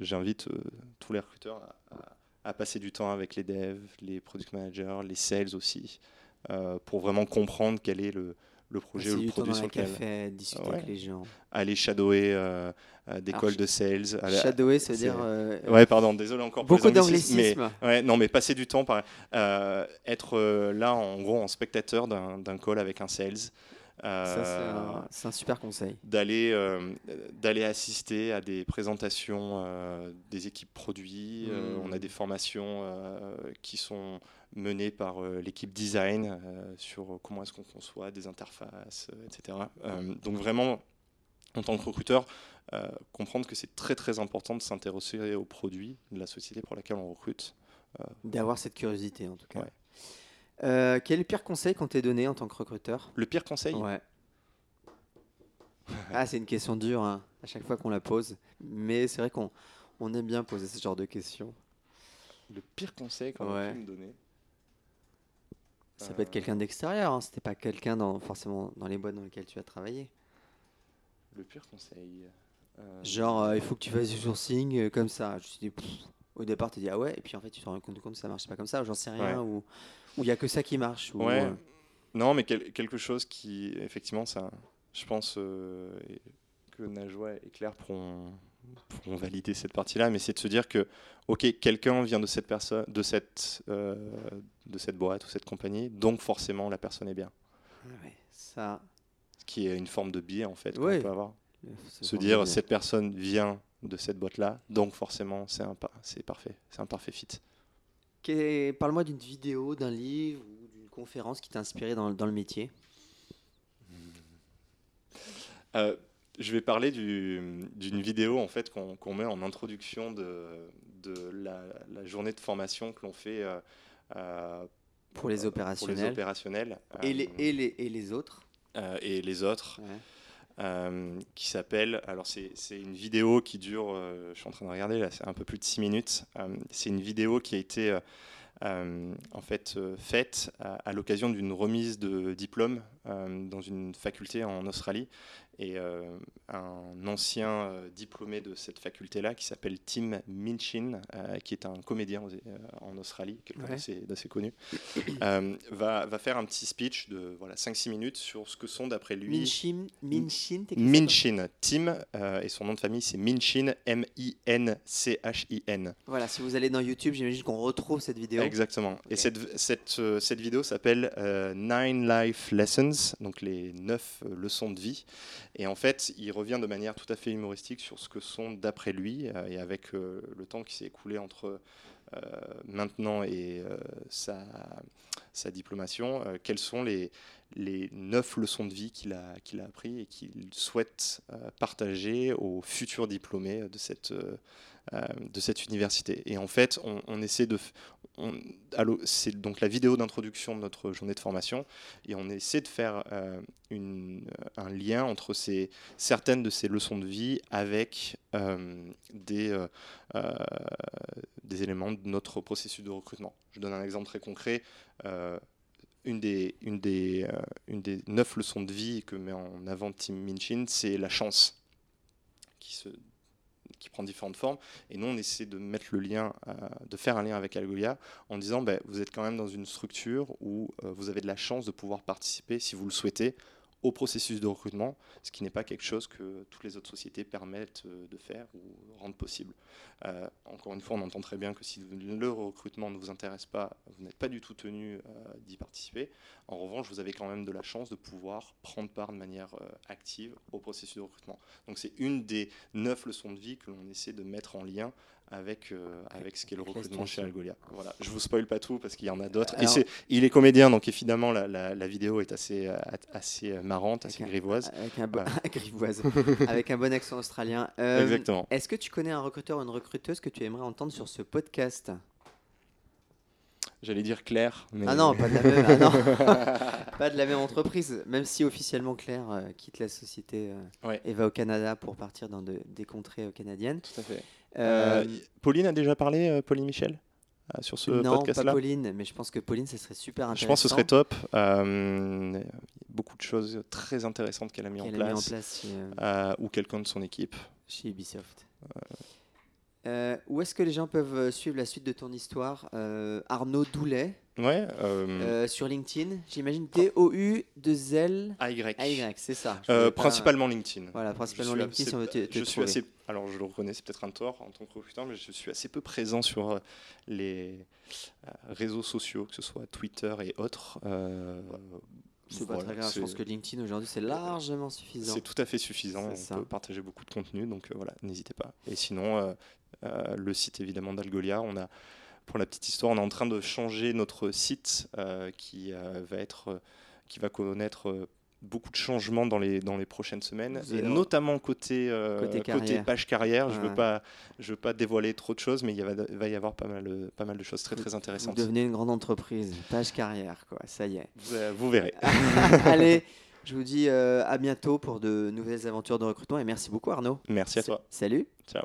j'invite euh, tous les recruteurs à, à- à passer du temps avec les devs, les product managers, les sales aussi, pour vraiment comprendre quel est le, le projet ou le produit sur lequel café, discuter Ouais. avec les gens. aller shadower euh, euh, des calls de sales. Shadower, ça veut dire euh, Ouais, pardon, désolé encore pour beaucoup les anglicismes, mais- d'anglicisme. Ouais, non, mais passer du temps par euh, être là, en gros, en spectateur d'un call avec un sales, Ça, c'est un, super conseil. D'aller d'aller assister à des présentations des équipes produits. Mmh. on a des formations qui sont menées par l'équipe design sur comment est-ce qu'on conçoit des interfaces, etc. donc vraiment, en tant que recruteur, comprendre que c'est très très important de s'intéresser aux produits de la société pour laquelle on recrute. D'avoir cette curiosité en tout cas. Euh, quel est le pire conseil qu'on t'ait donné en tant que recruteur? Le pire conseil? Ouais. ah, c'est une question dure hein, à chaque fois qu'on la pose. Mais c'est vrai qu'on on aime bien poser ce genre de questions. Le pire conseil qu'on ouais. pu me donner? Ça peut être quelqu'un d'extérieur, hein, c'était pas quelqu'un dans, forcément dans les boîtes dans lesquelles tu as travaillé. Le pire conseil euh, Genre, euh, il faut que tu fasses du sourcing comme ça. Je suis dit, au départ, tu dis ah ouais, et puis en fait, tu te rends compte, que ça marche pas comme ça, j'en sais rien, ou il n'y a que ça qui marche. ouais. Euh, non, mais quelque chose qui, effectivement, ça, je pense euh, que Najwa et Claire pourront, pourront valider cette partie-là, mais c'est de se dire que, ok, quelqu'un vient de cette personne, de cette, euh, de cette boîte ou cette compagnie, donc forcément la personne est bien. Ouais, ça. Ce qui est une forme de biais en fait qu'on peut avoir. Se dire cette personne vient de cette boîte-là. Donc forcément, c'est un, c'est parfait, c'est un parfait fit. Parle-moi d'une vidéo, d'un livre ou d'une conférence qui t'a inspiré dans, dans, le métier. Euh, je vais parler d'une vidéo en fait qu'on met en introduction de, de la, journée de formation que l'on fait euh, euh, pour, les opérationnels. Pour les opérationnels. Et, les, et, les, et les autres. et les autres. Euh, qui s'appelle, alors c'est une vidéo qui dure, euh, je suis en train de regarder là, c'est un peu plus de 6 minutes. Euh, c'est une vidéo qui a été en fait faite à, à l'occasion d'une remise de diplôme dans une faculté en Australie et euh, un ancien euh, diplômé de cette faculté-là qui s'appelle Tim Minchin, euh, qui est un comédien en Australie, quelqu'un d'assez connu, va, va, faire un petit speech de voilà, 5-6 minutes sur ce que sont d'après lui... Minchin, Minchin, Minchin Tim, et son nom de famille c'est Minchin, M-I-N-C-H-I-N. Voilà, si vous allez dans YouTube, j'imagine qu'on retrouve cette vidéo. Exactement. Et cette, cette, cette vidéo s'appelle Nine Life Lessons, donc les 9 leçons de vie. Et en fait, il revient de manière tout à fait humoristique sur ce que sont, d'après lui, euh, et avec euh, le temps qui s'est écoulé entre euh, maintenant et sa, diplomation, quelles sont les, les neuf leçons de vie qu'il a, qu'il a appris et qu'il souhaite partager aux futurs diplômés de cette, de cette université. Et en fait, on, essaie de, c'est donc la vidéo d'introduction de notre journée de formation et on essaie de faire euh, un lien entre ces, certaines de ces leçons de vie avec euh, des, euh, éléments de notre processus de recrutement. Je donne un exemple très concret. une, des, une des neuf leçons de vie que met en avant Tim Minchin, c'est la chance qui se qui prend différentes formes. Et nous, on essaie de mettre le lien, euh, de faire un lien avec Algolia en disant, ben, vous êtes quand même dans une structure où euh, vous avez de la chance de pouvoir participer, si vous le souhaitez, au processus de recrutement, ce qui n'est pas quelque chose que toutes les autres sociétés permettent euh, de faire ou rendent possible. Euh, encore une fois, on entend très bien que si le recrutement ne vous intéresse pas, vous n'êtes pas du tout tenu euh, d'y participer. En revanche, vous avez quand même de la chance de pouvoir prendre part de manière active au processus de recrutement. Donc c'est une des neuf leçons de vie que l'on essaie de mettre en lien avec, euh, avec ce qu'est le recrutement chez Algolia. Voilà. Je vous spoil pas tout parce qu'il y en a d'autres. il est comédien, donc évidemment la, la, vidéo est assez, euh, assez euh, marrante, assez grivoise. Avec un, bon, grivoise. avec un bon accent australien. Exactement. Est-ce que tu connais un recruteur ou une recruteuse que tu aimerais entendre sur ce podcast? J'allais dire Claire. Mais... Ah non, pas de la même, ah pas de la même entreprise. Même si officiellement Claire quitte la société et va au Canada pour partir dans des contrées canadiennes. Tout à fait. Euh, Pauline a déjà parlé, euh, Pauline Michel euh, sur ce podcast-là Non, pas Pauline, mais je pense que Pauline, ce serait super intéressant. Je pense que ce serait top. beaucoup de choses très intéressantes qu'elle a mis en place, ou quelqu'un de son équipe. Chez Ubisoft. Où est-ce que les gens peuvent suivre la suite de ton histoire Arnaud Doulet, Ouais. Euh, sur LinkedIn, j'imagine D-O-U, 2 L. A-Y. c'est ça. Euh, principalement LinkedIn. Voilà, principalement LinkedIn, si on veut te, je suis assez, Alors, je le reconnais, c'est peut-être un tort en tant que recruteur, mais je suis assez peu présent sur euh, les réseaux sociaux, que ce soit Twitter et autres. C'est pas très grave, je pense que LinkedIn aujourd'hui c'est largement suffisant. C'est tout à fait suffisant. On ça. peut partager beaucoup de contenu, donc euh, voilà, n'hésitez pas. Et sinon, euh, euh, le site évidemment d'Algolia, on a, pour la petite histoire, on est en train de changer notre site euh, qui euh, va être, euh, qui va connaître euh, beaucoup de changements dans les dans les prochaines semaines, et notamment côté euh, page carrière. Je Ouais. veux pas, je veux pas dévoiler trop de choses, mais il va, y avoir pas mal, de- pas mal de choses très très Vous intéressantes. devenez une grande entreprise, page carrière, quoi, ça y est. Vous, euh, vous verrez. Allez, je vous dis euh, à bientôt pour de nouvelles aventures de recrutement et merci beaucoup Arnaud. Merci à toi. Salut. Ciao.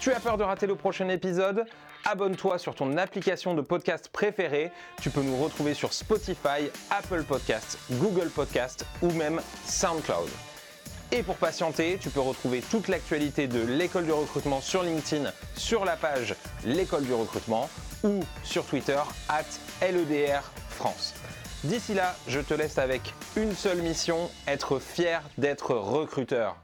Tu as peur de rater le prochain épisode? Abonne-toi sur ton application de podcast préférée. Tu peux nous retrouver sur Spotify, Apple Podcasts, Google Podcasts ou même SoundCloud. Et pour patienter, tu peux retrouver toute l'actualité de l'école du recrutement sur LinkedIn, sur la page l'école du recrutement ou sur Twitter at LEDR France. D'ici là, je te laisse avec une seule mission, être fier d'être recruteur.